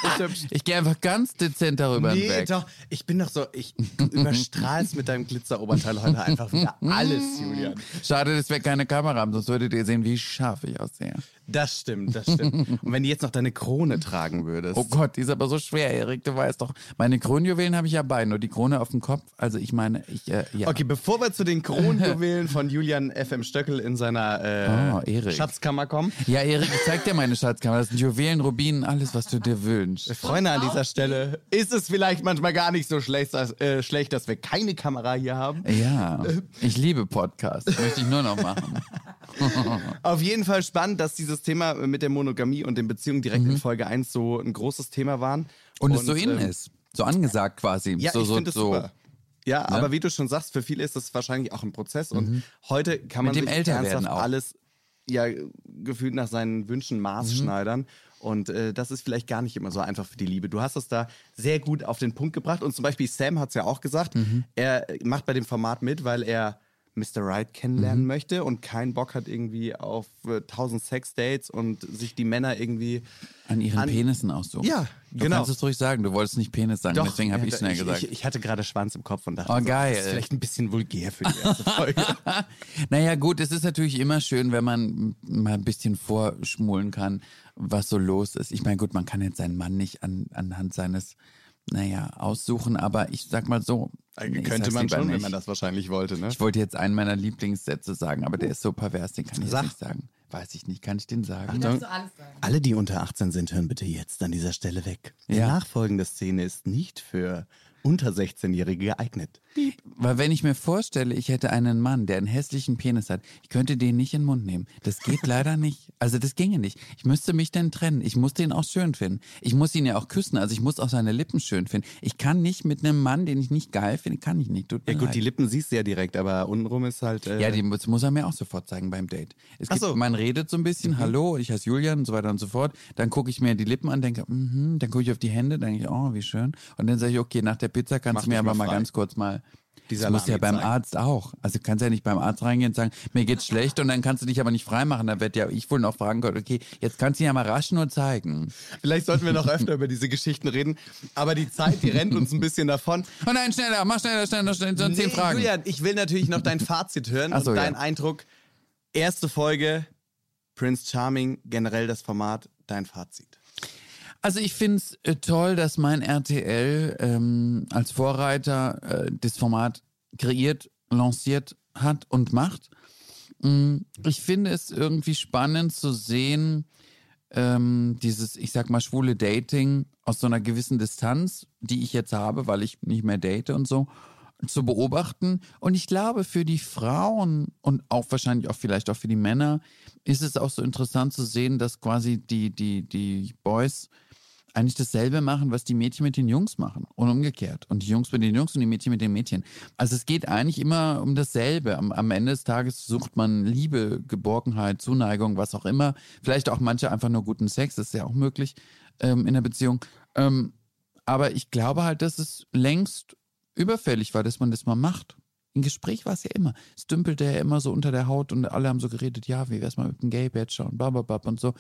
[SPEAKER 5] ich gehe einfach ganz dezent darüber
[SPEAKER 3] Nee,
[SPEAKER 5] hinweg.
[SPEAKER 3] doch. Ich bin doch so, ich überstrahlst mit deinem Glitzeroberteil heute einfach wieder alles, Julian.
[SPEAKER 5] Schade, dass wir keine Kamera haben, sonst würdet ihr sehen, wie scharf ich aussehe.
[SPEAKER 3] Das stimmt, das stimmt. Und wenn du jetzt noch deine Krone tragen würdest.
[SPEAKER 5] Oh Gott, die ist aber so schwer, Erik, du weißt doch. Meine Kronjuwelen habe ich ja bei, nur die Krone auf dem Kopf. Also ich meine, ich, äh, ja.
[SPEAKER 3] Okay, bevor wir zu den Kronjuwelen von Julian FM Stöckel in seiner äh,
[SPEAKER 5] Oh.
[SPEAKER 3] Schatzkammer kommen.
[SPEAKER 5] Ja, Erik, ich zeig dir meine Schatzkammer. Das sind Juwelen, Rubinen, alles, was du dir wünschst.
[SPEAKER 3] Freunde, an dieser Stelle ist es vielleicht manchmal gar nicht so schlecht, dass, äh, schlecht, dass wir keine Kamera hier haben.
[SPEAKER 5] Ja, ich liebe Podcasts. Möchte ich nur noch machen.
[SPEAKER 3] Auf jeden Fall spannend, dass dieses Thema mit der Monogamie und den Beziehungen direkt in Folge 1 so ein großes Thema waren.
[SPEAKER 5] Mhm. Und, es so in
[SPEAKER 3] ähm,
[SPEAKER 5] ist. So angesagt quasi.
[SPEAKER 3] Ja,
[SPEAKER 5] so,
[SPEAKER 3] ich finde
[SPEAKER 5] so.
[SPEAKER 3] super. Ja, aber wie du schon sagst, für viele ist das wahrscheinlich auch ein Prozess und heute kann man
[SPEAKER 5] Mhm. Mit dem
[SPEAKER 3] sich ernsthaft
[SPEAKER 5] auch.
[SPEAKER 3] alles ja gefühlt nach seinen Wünschen
[SPEAKER 5] Mhm.
[SPEAKER 3] maßschneidern und äh, das ist vielleicht gar nicht immer so einfach für die Liebe. Du hast es da sehr gut auf den Punkt gebracht und zum Beispiel Sam hat es ja auch gesagt,
[SPEAKER 5] Mhm.
[SPEAKER 3] er macht bei dem Format mit, weil er Mr. Right
[SPEAKER 5] Mhm.
[SPEAKER 3] kennenlernen möchte und keinen Bock hat irgendwie auf äh, tausend Sexdates und sich die Männer irgendwie
[SPEAKER 5] An ihren
[SPEAKER 3] An-
[SPEAKER 5] Penissen aussuchen.
[SPEAKER 3] Ja,
[SPEAKER 5] du
[SPEAKER 3] genau.
[SPEAKER 5] kannst es ruhig sagen. Du wolltest nicht Penis sagen, deswegen habe
[SPEAKER 3] ja,
[SPEAKER 5] ich schnell
[SPEAKER 3] ich,
[SPEAKER 5] gesagt.
[SPEAKER 3] Ich, ich hatte gerade Schwanz im Kopf und dachte,
[SPEAKER 5] Oh,
[SPEAKER 3] so,
[SPEAKER 5] geil.
[SPEAKER 3] das ist vielleicht ein bisschen vulgär für die erste Folge.
[SPEAKER 5] Naja, gut, es ist natürlich immer schön, wenn man mal ein bisschen vorschmulen kann, was so los ist. Ich meine, gut, man kann jetzt seinen Mann nicht an, anhand seines, naja, aussuchen, aber ich sag mal so. nee, ich
[SPEAKER 3] Könnte man schon, wenn
[SPEAKER 5] nicht.
[SPEAKER 3] man das wahrscheinlich wollte, ne?
[SPEAKER 5] Ich wollte jetzt einen meiner Lieblingssätze sagen, aber der ist so pervers, den kann ich
[SPEAKER 3] Sag.
[SPEAKER 5] jetzt nicht sagen. Weiß ich nicht, kann ich den sagen?
[SPEAKER 4] Darfst du alles sagen.
[SPEAKER 3] Alle, die unter 18 sind, hören bitte jetzt an dieser Stelle weg. Die
[SPEAKER 5] Ja.
[SPEAKER 3] nachfolgende Szene ist nicht für unter 16-Jährige geeignet.
[SPEAKER 5] Weil wenn ich mir vorstelle, ich hätte einen Mann, der einen hässlichen Penis hat, ich könnte den nicht in den Mund nehmen. Das geht leider nicht. Also das ginge nicht. Ich müsste mich dann trennen. Ich muss den auch schön finden. Ich muss ihn ja auch küssen. Also ich muss auch seine Lippen schön finden. Ich kann nicht mit einem Mann, den ich nicht geil finde, kann ich nicht. Tut
[SPEAKER 3] Ja gut,
[SPEAKER 5] leid.
[SPEAKER 3] die Lippen siehst du ja direkt, aber untenrum ist halt... Äh,
[SPEAKER 5] Ja, die muss, muss er mir auch sofort zeigen beim Date. Es gibt,
[SPEAKER 3] so.
[SPEAKER 5] Man redet so ein bisschen, hallo, ich heiße Julian und so weiter und so fort. Dann gucke ich mir die Lippen an, denke, mhm, dann gucke ich auf die Hände, denke ich, oh, wie schön. Und dann sage ich, okay, nach der Pizza kannst
[SPEAKER 3] Mach
[SPEAKER 5] du mir aber
[SPEAKER 3] mal
[SPEAKER 5] mal
[SPEAKER 3] frei.
[SPEAKER 5] ganz kurz mal.
[SPEAKER 3] Die
[SPEAKER 5] Das musst du ja beim. Arzt auch. Also du kannst ja nicht beim Arzt reingehen und sagen, mir geht's schlecht und dann kannst du dich aber nicht freimachen. Dann wird ja ich wohl noch fragen können, okay, jetzt kannst du ihn ja mal rasch nur zeigen.
[SPEAKER 3] Vielleicht sollten wir noch öfter über diese Geschichten reden, aber die Zeit, die rennt uns ein bisschen davon.
[SPEAKER 5] Oh nein, schneller, mach schneller, schneller, schneller, so zehn Fragen.
[SPEAKER 3] Julian, ich will natürlich noch dein Fazit hören
[SPEAKER 5] so,
[SPEAKER 3] und dein
[SPEAKER 5] ja.
[SPEAKER 3] Eindruck. Erste Folge, Prince Charming, generell das Format, dein Fazit.
[SPEAKER 5] Also ich finde es äh, toll, dass mein RTL ähm, als Vorreiter äh, das Format kreiert, lanciert hat und macht. Mm, Ich finde es irgendwie spannend zu sehen, ähm, dieses, ich sag mal, schwule Dating aus so einer gewissen Distanz, die ich jetzt habe, weil ich nicht mehr date und so, zu beobachten. Und ich glaube, für die Frauen und auch wahrscheinlich auch vielleicht auch für die Männer ist es auch so interessant zu sehen, dass quasi die, die, die Boys eigentlich dasselbe machen, was die Mädchen mit den Jungs machen und umgekehrt. Und die Jungs mit den Jungs und die Mädchen mit den Mädchen. Also es geht eigentlich immer um dasselbe. Am, am Ende des Tages sucht man Liebe, Geborgenheit, Zuneigung, was auch immer. Vielleicht auch manche einfach nur guten Sex, das ist ja auch möglich ähm, in der Beziehung. Ähm, aber ich glaube halt, dass es längst überfällig war, dass man das mal macht. Im Gespräch war es ja immer. Es dümpelte ja immer so unter der Haut und alle haben so geredet, ja, wie wär's mal mit dem Gay-Badger und bababab und so.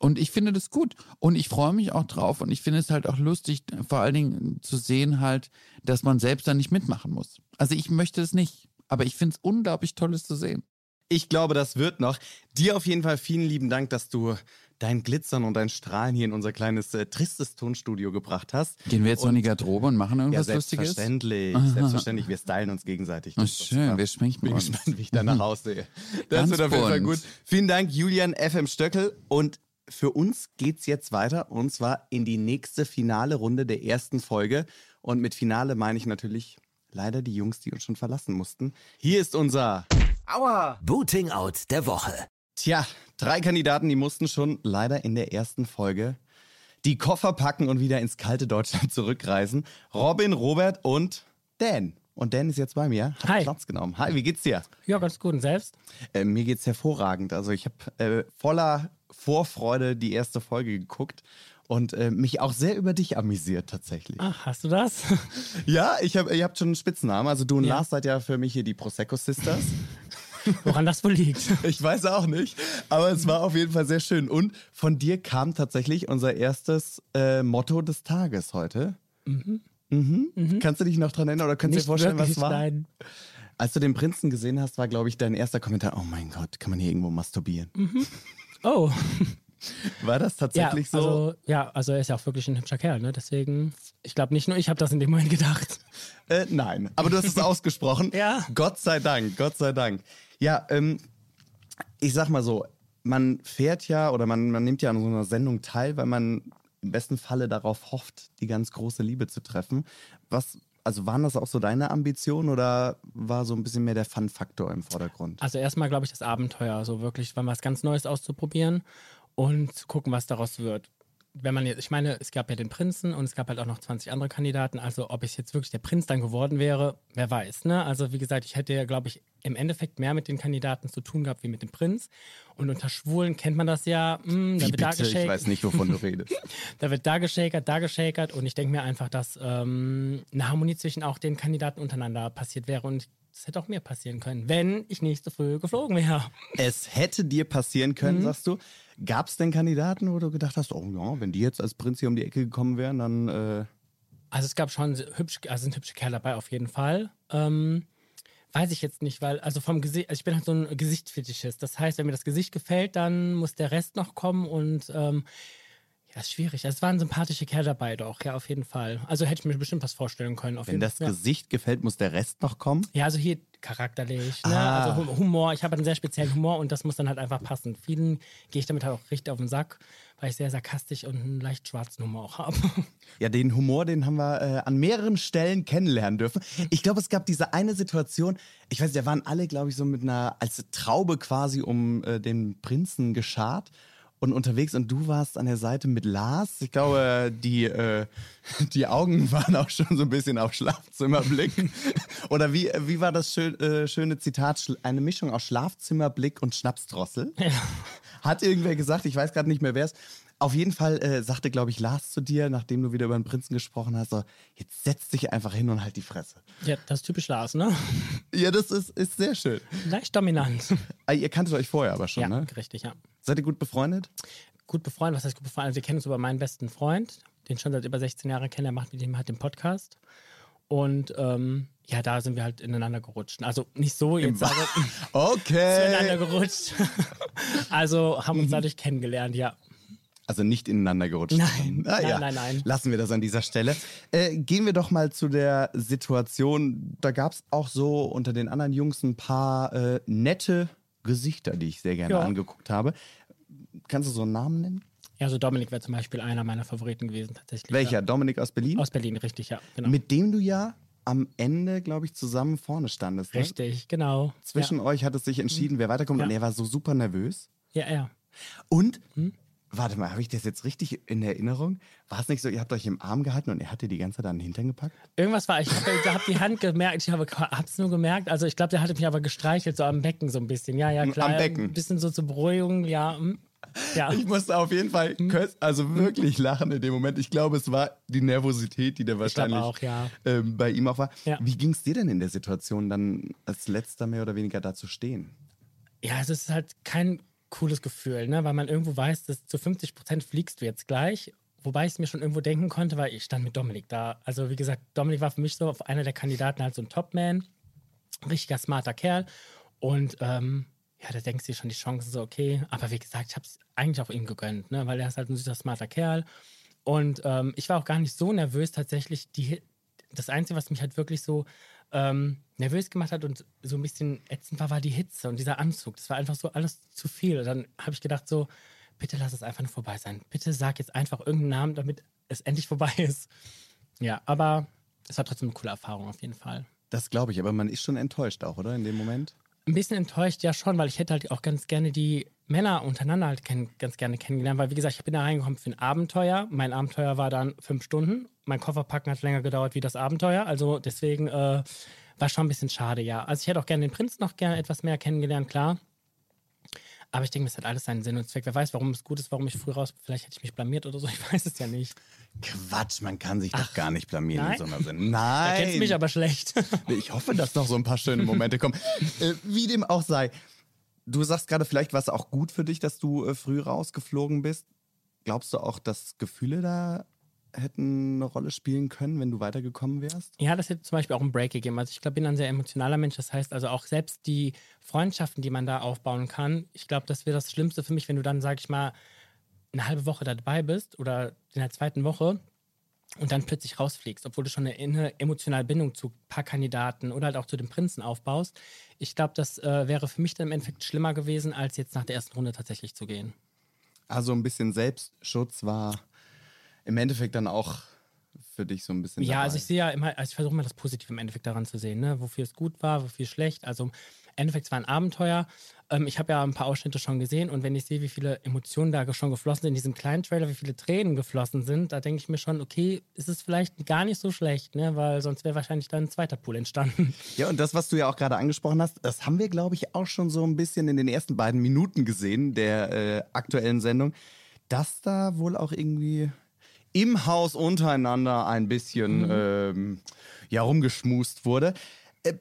[SPEAKER 5] Und ich finde das gut. Und ich freue mich auch drauf. Und ich finde es halt auch lustig, vor allen Dingen zu sehen halt, dass man selbst da nicht mitmachen muss. Also ich möchte es nicht. Aber ich finde es unglaublich toll, es zu sehen.
[SPEAKER 3] Ich glaube, das wird noch. Dir auf jeden Fall vielen lieben Dank, dass du dein Glitzern und dein Strahlen hier in unser kleines äh, tristes Tonstudio gebracht hast.
[SPEAKER 5] Gehen wir jetzt noch in die Garderobe und machen
[SPEAKER 3] Ja,
[SPEAKER 5] irgendwas Lustiges?
[SPEAKER 3] selbstverständlich. Selbstverständlich. Wir stylen uns gegenseitig.
[SPEAKER 5] Oh, schön, wir schminken
[SPEAKER 3] bin
[SPEAKER 5] uns.
[SPEAKER 3] gespannt, wie ich danach aussehe. Das
[SPEAKER 5] Ganz
[SPEAKER 3] wird auf jeden Fall gut. Vielen Dank, Julian FM Stöckel. Und für uns geht's jetzt weiter und zwar in die nächste finale Runde der ersten Folge. Und mit Finale meine ich natürlich leider die Jungs, die uns schon verlassen mussten. Hier ist unser
[SPEAKER 2] Booting Out der Woche.
[SPEAKER 3] Tja, drei Kandidaten, die mussten schon leider in der ersten Folge die Koffer packen und wieder ins kalte Deutschland zurückreisen. Robin, Robert und Dan. Und Dan ist jetzt bei mir, hat
[SPEAKER 6] Hi.
[SPEAKER 3] Platz genommen. Hi, wie geht's dir?
[SPEAKER 6] Ja, ganz gut. Und selbst?
[SPEAKER 3] Äh, mir geht's hervorragend. Also ich habe äh, voller Vorfreude die erste Folge geguckt und äh, mich auch sehr über dich amüsiert tatsächlich.
[SPEAKER 6] Ach, hast du das?
[SPEAKER 3] Ja, ich hab, ihr habt schon einen Spitznamen. Also du und
[SPEAKER 6] Ja.
[SPEAKER 3] Lars seid ja für mich hier die Prosecco Sisters.
[SPEAKER 6] woran das wohl liegt.
[SPEAKER 3] Ich weiß auch nicht, aber es war auf jeden Fall sehr schön. Und von dir kam tatsächlich unser erstes äh, Motto des Tages heute. Mhm. Mhm. Kannst du dich noch dran erinnern oder kannst du dir vorstellen, was war?
[SPEAKER 6] Nein.
[SPEAKER 3] Als du den Prinzen gesehen hast, war, glaube ich, dein erster Kommentar, oh mein Gott, kann man hier irgendwo masturbieren?
[SPEAKER 6] Oh,
[SPEAKER 3] War das
[SPEAKER 6] ja,
[SPEAKER 3] tatsächlich so?
[SPEAKER 6] also, ja, also er ist ja auch wirklich ein hübscher Kerl, ne? Deswegen, ich glaube nicht nur ich habe das in dem Moment gedacht.
[SPEAKER 3] Äh, nein, aber du hast es ausgesprochen.
[SPEAKER 6] Ja.
[SPEAKER 3] Gott sei Dank, Gott sei Dank. Ja, ähm, ich sag mal so, man fährt ja oder man, man nimmt ja an so einer Sendung teil, weil man im besten Falle darauf hofft, die ganz große Liebe zu treffen. Was, also waren das auch so deine Ambitionen oder war so ein bisschen mehr der Fun-Faktor im Vordergrund?
[SPEAKER 6] Also erstmal glaube ich das Abenteuer, so wirklich mal was ganz Neues auszuprobieren und zu gucken, was daraus wird. Wenn man jetzt, ich meine, es gab ja den Prinzen und es gab halt auch noch 20 andere Kandidaten. Also ob ich jetzt wirklich der Prinz dann geworden wäre, wer weiß. Ne? Also wie gesagt, ich hätte ja, glaube ich, im Endeffekt mehr mit den Kandidaten zu tun gehabt wie mit dem Prinz. Und unter Schwulen kennt man das ja. Mh, da
[SPEAKER 3] Wie
[SPEAKER 6] wird da
[SPEAKER 3] bitte? Ich
[SPEAKER 6] geschakt,
[SPEAKER 3] weiß nicht, wovon du redest.
[SPEAKER 6] da wird da geschakert, da geschakert. Und ich denke mir einfach, dass ähm, eine Harmonie zwischen auch den Kandidaten untereinander passiert wäre. Und es hätte auch mir passieren können, wenn ich nicht so früh geflogen wäre.
[SPEAKER 3] es hätte dir passieren können, sagst du. Gab es denn Kandidaten, wo du gedacht hast, oh ja, wenn die jetzt als Prinz hier um die Ecke gekommen wären, dann... Äh,
[SPEAKER 6] Also es gab schon hübsch, also sind hübsche Kerle dabei auf jeden Fall. Ähm, weiß ich jetzt nicht, weil, also vom Gesicht, also ich bin halt so ein Gesichtsfetischist. Das heißt, wenn mir das Gesicht gefällt, dann muss der Rest noch kommen und ähm, ja, ist schwierig. Es waren sympathische Kerle dabei doch, ja, auf jeden Fall. Also hätte ich mir bestimmt was vorstellen können.
[SPEAKER 3] Wenn
[SPEAKER 6] jeden
[SPEAKER 3] das.
[SPEAKER 6] Ja.
[SPEAKER 3] Gesicht gefällt, muss der Rest noch kommen?
[SPEAKER 6] ja, also hier charakterlich, ne?
[SPEAKER 3] Ah.
[SPEAKER 6] also Hum- Humor. Ich habe einen sehr speziellen Humor und das muss dann halt einfach passen. Vielen gehe ich damit halt auch richtig auf den Sack, weil ich sehr sarkastisch und einen leicht schwarzen Humor auch habe.
[SPEAKER 3] Ja, den Humor, den haben wir äh, an mehreren Stellen kennenlernen dürfen. Ich glaube, es gab diese eine Situation, ich weiß, da waren alle, glaube ich, so mit einer, als Traube quasi um äh, den Prinzen geschart und unterwegs und du warst an der Seite mit Lars. Ich glaube, die, äh, die Augen waren auch schon so ein bisschen auf Schlafzimmerblick. Oder wie, wie war das schön, äh, schöne Zitat? Eine Mischung aus Schlafzimmerblick und Schnapsdrossel. Hat irgendwer gesagt, ich weiß gerade nicht mehr, wer es. Auf jeden Fall äh, sagte, glaube ich, Lars zu dir, nachdem du wieder über den Prinzen gesprochen hast, so, jetzt setz dich einfach hin und halt die Fresse.
[SPEAKER 6] ja, das ist typisch Lars, ne?
[SPEAKER 3] Ja, das ist, ist sehr schön.
[SPEAKER 6] Leicht dominant.
[SPEAKER 3] Ah, ihr kanntet euch vorher aber schon,
[SPEAKER 6] ja,
[SPEAKER 3] ne?
[SPEAKER 6] richtig, ja.
[SPEAKER 3] Seid ihr gut befreundet?
[SPEAKER 6] gut befreundet. Was heißt gut befreundet? Also wir kennen uns über meinen besten Freund, den ich schon seit über 16 Jahren kenne. Der macht mit dem halt den Podcast. Und ähm, ja, da sind wir halt ineinander gerutscht. Also nicht so jetzt, aber zueinander
[SPEAKER 3] Okay.
[SPEAKER 6] gerutscht. also haben
[SPEAKER 3] Mhm.
[SPEAKER 6] uns dadurch kennengelernt, ja.
[SPEAKER 3] Also nicht ineinander gerutscht.
[SPEAKER 6] Nein,
[SPEAKER 3] Ah,
[SPEAKER 6] nein,
[SPEAKER 3] ja.
[SPEAKER 6] nein, nein.
[SPEAKER 3] Lassen wir das an dieser Stelle. Äh, gehen wir doch mal zu der Situation. Da gab es auch so unter den anderen Jungs ein paar äh, nette Gesichter, die ich sehr gerne
[SPEAKER 6] Ja.
[SPEAKER 3] angeguckt habe. Kannst du so einen Namen nennen?
[SPEAKER 6] Ja, so Dominik wäre zum Beispiel einer meiner Favoriten gewesen, tatsächlich.
[SPEAKER 3] Welcher?
[SPEAKER 6] Ja.
[SPEAKER 3] Dominik aus Berlin?
[SPEAKER 6] Aus Berlin, richtig, ja. Genau.
[SPEAKER 3] Mit dem du ja am Ende, glaube ich, zusammen vorne standest. Ne?
[SPEAKER 6] richtig, genau.
[SPEAKER 3] Zwischen euch hat es sich entschieden, wer weiterkommt.
[SPEAKER 6] Ja.
[SPEAKER 3] Und er war so super nervös.
[SPEAKER 6] Ja, ja. ja.
[SPEAKER 3] Und,
[SPEAKER 6] Hm?
[SPEAKER 3] Warte mal, habe ich das jetzt richtig in Erinnerung? War es nicht so, ihr habt euch im Arm gehalten und er hat dir die ganze Zeit an den Hintern gepackt?
[SPEAKER 6] Irgendwas war, ich habe hab die Hand gemerkt, ich habe es nur gemerkt. Also ich glaube, der hatte mich aber gestreichelt, so am Becken so ein bisschen. Ja, ja, klar.
[SPEAKER 3] Am Becken.
[SPEAKER 6] Ein bisschen so zur Beruhigung, ja. hm. Ja.
[SPEAKER 3] Ich musste auf jeden Fall köst- also wirklich lachen in dem Moment. Ich glaube, es war die Nervosität, die da wahrscheinlich
[SPEAKER 6] auch, ja.
[SPEAKER 3] ähm, bei ihm auch war.
[SPEAKER 6] Ja.
[SPEAKER 3] Wie ging es dir denn in der Situation, dann als letzter mehr oder weniger da zu stehen?
[SPEAKER 6] ja, es ist halt kein cooles Gefühl, ne? weil man irgendwo weiß, dass zu 50 Prozent fliegst du jetzt gleich. Wobei ich es mir schon irgendwo denken konnte, weil ich stand mit Dominik da. Also wie gesagt, Dominik war für mich so auf einer der Kandidaten halt so ein Topman, richtiger smarter Kerl. Und ähm, ja, da denkst du dir schon die Chancen so, okay. Aber wie gesagt, ich habe es eigentlich auch ihm gegönnt, ne? weil er ist halt ein süßer, smarter Kerl. Und ähm, ich war auch gar nicht so nervös tatsächlich. Die, das Einzige, was mich halt wirklich so ähm, nervös gemacht hat und so ein bisschen ätzend war, war die Hitze und dieser Anzug. Das war einfach so alles zu viel. Und dann habe ich gedacht so, bitte lass es einfach nur vorbei sein. Bitte sag jetzt einfach irgendeinen Namen, damit es endlich vorbei ist. Ja, aber es war trotzdem eine coole Erfahrung auf jeden Fall.
[SPEAKER 3] Das glaube ich, aber man ist schon enttäuscht auch, oder? In dem Moment?
[SPEAKER 6] Ein bisschen enttäuscht, ja schon, weil ich hätte halt auch ganz gerne die Männer untereinander halt kenn ganz gerne kennengelernt, weil wie gesagt, ich bin da reingekommen für ein Abenteuer. Mein Abenteuer war dann fünf Stunden. Mein Kofferpacken hat länger gedauert wie das Abenteuer, also deswegen äh, war schon ein bisschen schade, ja. Also ich hätte auch gerne den Prinz noch gerne etwas mehr kennengelernt, klar. Aber ich denke, es hat alles seinen Sinn und Zweck. Wer weiß, warum es gut ist, warum ich früh raus. Vielleicht hätte ich mich blamiert oder so. Ich weiß es ja nicht.
[SPEAKER 3] Quatsch, man kann sich doch gar nicht blamieren
[SPEAKER 6] nein?
[SPEAKER 3] in so einer.
[SPEAKER 6] Da
[SPEAKER 3] Nein.
[SPEAKER 6] kennst du mich aber schlecht.
[SPEAKER 3] Ich hoffe, dass noch so ein paar schöne Momente kommen. Äh, wie dem auch sei. Du sagst gerade, vielleicht war es auch gut für dich, dass du äh, früh rausgeflogen bist. Glaubst du auch, dass Gefühle da hätten eine Rolle spielen können, wenn du weitergekommen wärst?
[SPEAKER 6] Ja, das hätte zum Beispiel auch einen Break gegeben. Also ich glaube, ich bin ein sehr emotionaler Mensch. Das heißt also auch selbst die Freundschaften, die man da aufbauen kann, ich glaube, das wäre das Schlimmste für mich, wenn du dann, sag ich mal, eine halbe Woche da dabei bist oder in der zweiten Woche und dann plötzlich rausfliegst, obwohl du schon eine, emotionale Bindung zu ein paar Kandidaten oder halt auch zu dem Prinzen aufbaust. Ich glaube, das äh, wäre für mich dann im Endeffekt schlimmer gewesen, als jetzt nach der ersten Runde tatsächlich zu gehen.
[SPEAKER 3] Also ein bisschen Selbstschutz war im Endeffekt dann auch für dich so ein bisschen.
[SPEAKER 6] Ja,
[SPEAKER 3] dabei.
[SPEAKER 6] also ich sehe ja immer, also ich versuche mal das Positive im Endeffekt daran zu sehen, ne? wofür es gut war, wofür es schlecht. Also Endeffekt es war ein Abenteuer. Ähm, ich habe ja ein paar Ausschnitte schon gesehen und wenn ich sehe, wie viele Emotionen da schon geflossen sind in diesem kleinen Trailer, wie viele Tränen geflossen sind, da denke ich mir schon, okay, ist es vielleicht gar nicht so schlecht, ne? weil sonst wäre wahrscheinlich dann ein zweiter Pool entstanden.
[SPEAKER 3] Ja, und das, was du ja auch gerade angesprochen hast, das haben wir, glaube ich, auch schon so ein bisschen in den ersten beiden Minuten gesehen der äh, aktuellen Sendung, dass da wohl auch irgendwie im Haus untereinander ein bisschen ähm, ja, rumgeschmust wurde. Äh,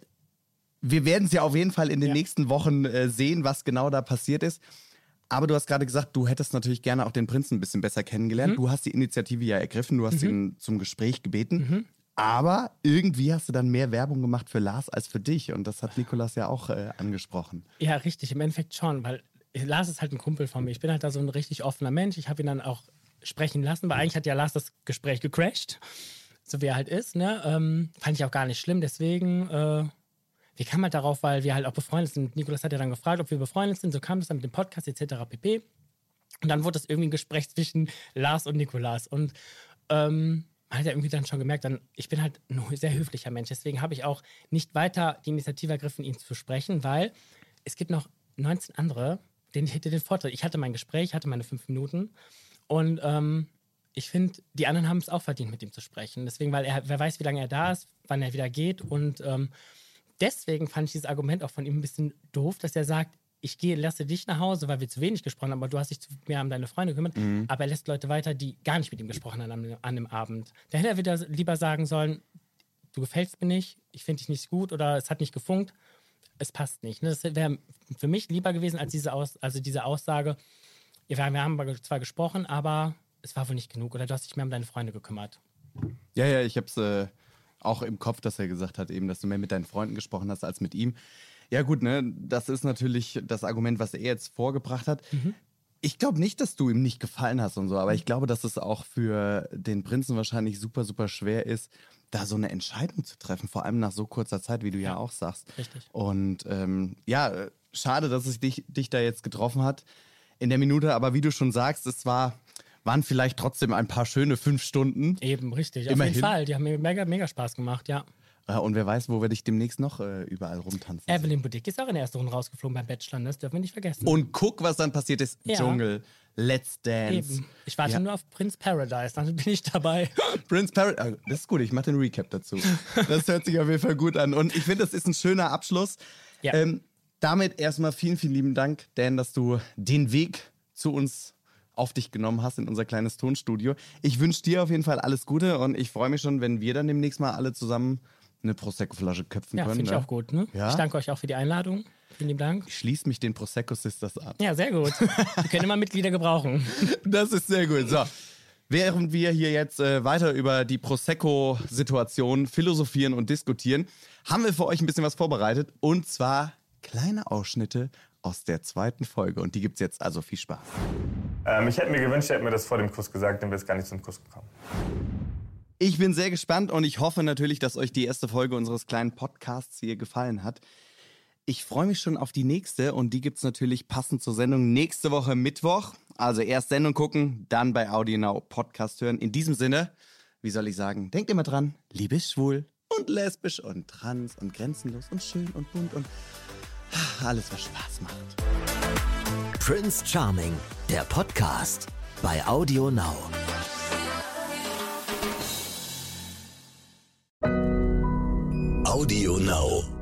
[SPEAKER 3] wir werden es ja auf jeden Fall in den
[SPEAKER 6] Ja.
[SPEAKER 3] nächsten Wochen äh, sehen, was genau da passiert ist. Aber du hast gerade gesagt, du hättest natürlich gerne auch den Prinzen ein bisschen besser kennengelernt. Du hast die Initiative ja ergriffen, du hast ihn zum Gespräch gebeten. Aber irgendwie hast du dann mehr Werbung gemacht für Lars als für dich. Und das hat Nikolas ja auch äh, angesprochen.
[SPEAKER 6] Ja, richtig, im Endeffekt schon, weil Lars ist halt ein Kumpel von mir. Ich bin halt da so ein richtig offener Mensch. Ich habe ihn dann auch sprechen lassen, weil eigentlich hat ja Lars das Gespräch gecrashed, so wie er halt ist. Ne? Ähm, fand ich auch gar nicht schlimm. Deswegen, äh, wir kamen halt darauf, weil wir halt auch befreundet sind. Nikolas hat ja dann gefragt, ob wir befreundet sind. So kam es dann mit dem Podcast etc. pp. Und dann wurde das irgendwie ein Gespräch zwischen Lars und Nikolas. Und ähm, man hat ja irgendwie dann schon gemerkt, dann, ich bin halt ein sehr höflicher Mensch. Deswegen habe ich auch nicht weiter die Initiative ergriffen, ihn zu sprechen, weil es gibt noch 19 andere, denen ich hätte den Vorteil. Ich hatte mein Gespräch, hatte meine fünf Minuten. Und ähm, ich finde, die anderen haben es auch verdient, mit ihm zu sprechen. Deswegen, weil er, wer weiß, wie lange er da ist, wann er wieder geht. Und ähm, deswegen fand ich dieses Argument auch von ihm ein bisschen doof, dass er sagt, ich gehe, lasse dich nach Hause, weil wir zu wenig gesprochen haben, aber du hast dich zu mehr um deine Freunde gekümmert. Aber er lässt Leute weiter, die gar nicht mit ihm gesprochen haben an, an dem Abend. Da hätte er wieder lieber sagen sollen, du gefällst mir nicht, ich finde dich nicht gut oder es hat nicht gefunkt, es passt nicht. Ne? Das wäre für mich lieber gewesen als diese, Aus, also diese Aussage, wir haben zwar gesprochen, aber es war wohl nicht genug oder du hast dich mehr um deine Freunde gekümmert.
[SPEAKER 3] Ja, ja, ich habe es äh, auch im Kopf, dass er gesagt hat, eben, dass du mehr mit deinen Freunden gesprochen hast als mit ihm. Ja, gut, ne, das ist natürlich das Argument, was er jetzt vorgebracht hat. Ich glaube nicht, dass du ihm nicht gefallen hast und so, aber ich glaube, dass es auch für den Prinzen wahrscheinlich super, super schwer ist, da so eine Entscheidung zu treffen, vor allem nach so kurzer Zeit, wie du ja, auch sagst.
[SPEAKER 6] Richtig.
[SPEAKER 3] Und ähm, ja, schade, dass es dich, dich da jetzt getroffen hat in der Minute, aber wie du schon sagst, es war, waren vielleicht trotzdem ein paar schöne fünf Stunden.
[SPEAKER 6] Eben, richtig.
[SPEAKER 3] Immerhin.
[SPEAKER 6] Auf jeden Fall. Die haben mir mega, mega Spaß gemacht, ja.
[SPEAKER 3] Äh, Und wer weiß, wo wir dich demnächst noch äh, überall rumtanzen.
[SPEAKER 6] Evelyn Boudic ist auch in der ersten Runde rausgeflogen beim Bachelor, das dürfen wir nicht vergessen.
[SPEAKER 3] Und guck, was dann passiert ist.
[SPEAKER 6] Ja.
[SPEAKER 3] Dschungel, Let's Dance.
[SPEAKER 6] Eben. Ich warte
[SPEAKER 3] Ja.
[SPEAKER 6] nur auf Prince Paradise, dann bin ich dabei.
[SPEAKER 3] Prince Paradise. Das ist gut, ich mache den Recap dazu. Das hört sich auf jeden Fall gut an. Und ich finde, das ist ein schöner Abschluss.
[SPEAKER 6] Ja.
[SPEAKER 3] Ähm, damit erstmal vielen, vielen lieben Dank, Dan, dass du den Weg zu uns auf dich genommen hast in unser kleines Tonstudio. Ich wünsche dir auf jeden Fall alles Gute und ich freue mich schon, wenn wir dann demnächst mal alle zusammen eine Prosecco-Flasche köpfen
[SPEAKER 6] Ja,
[SPEAKER 3] können.
[SPEAKER 6] finde ich
[SPEAKER 3] ne?
[SPEAKER 6] auch gut. Ne?
[SPEAKER 3] Ja?
[SPEAKER 6] Ich danke euch auch für die Einladung. Vielen lieben Dank.
[SPEAKER 3] Ich schließe mich den Prosecco Sisters an.
[SPEAKER 6] Ja, sehr gut. Wir können immer Mitglieder gebrauchen.
[SPEAKER 3] Das ist sehr gut. So. Während wir hier jetzt äh, weiter über die Prosecco-Situation philosophieren und diskutieren, haben wir für euch ein bisschen was vorbereitet. Und zwar kleine Ausschnitte aus der zweiten Folge. Und die gibt's jetzt also viel Spaß.
[SPEAKER 8] Ähm, ich hätte mir gewünscht, er hätte mir das vor dem Kuss gesagt, dann wäre es gar nicht zum Kuss gekommen.
[SPEAKER 3] Ich bin sehr gespannt und ich hoffe natürlich, dass euch die erste Folge unseres kleinen Podcasts hier gefallen hat. Ich freue mich schon auf die nächste und die gibt's natürlich passend zur Sendung nächste Woche Mittwoch. Also erst Sendung gucken, dann bei AudioNow Podcast hören. In diesem Sinne, wie soll ich sagen, denkt immer dran, Liebe ist schwul und lesbisch und trans und grenzenlos und schön und bunt und alles, was Spaß macht.
[SPEAKER 2] Prince Charming, der Podcast bei Audio Now. Audio Now.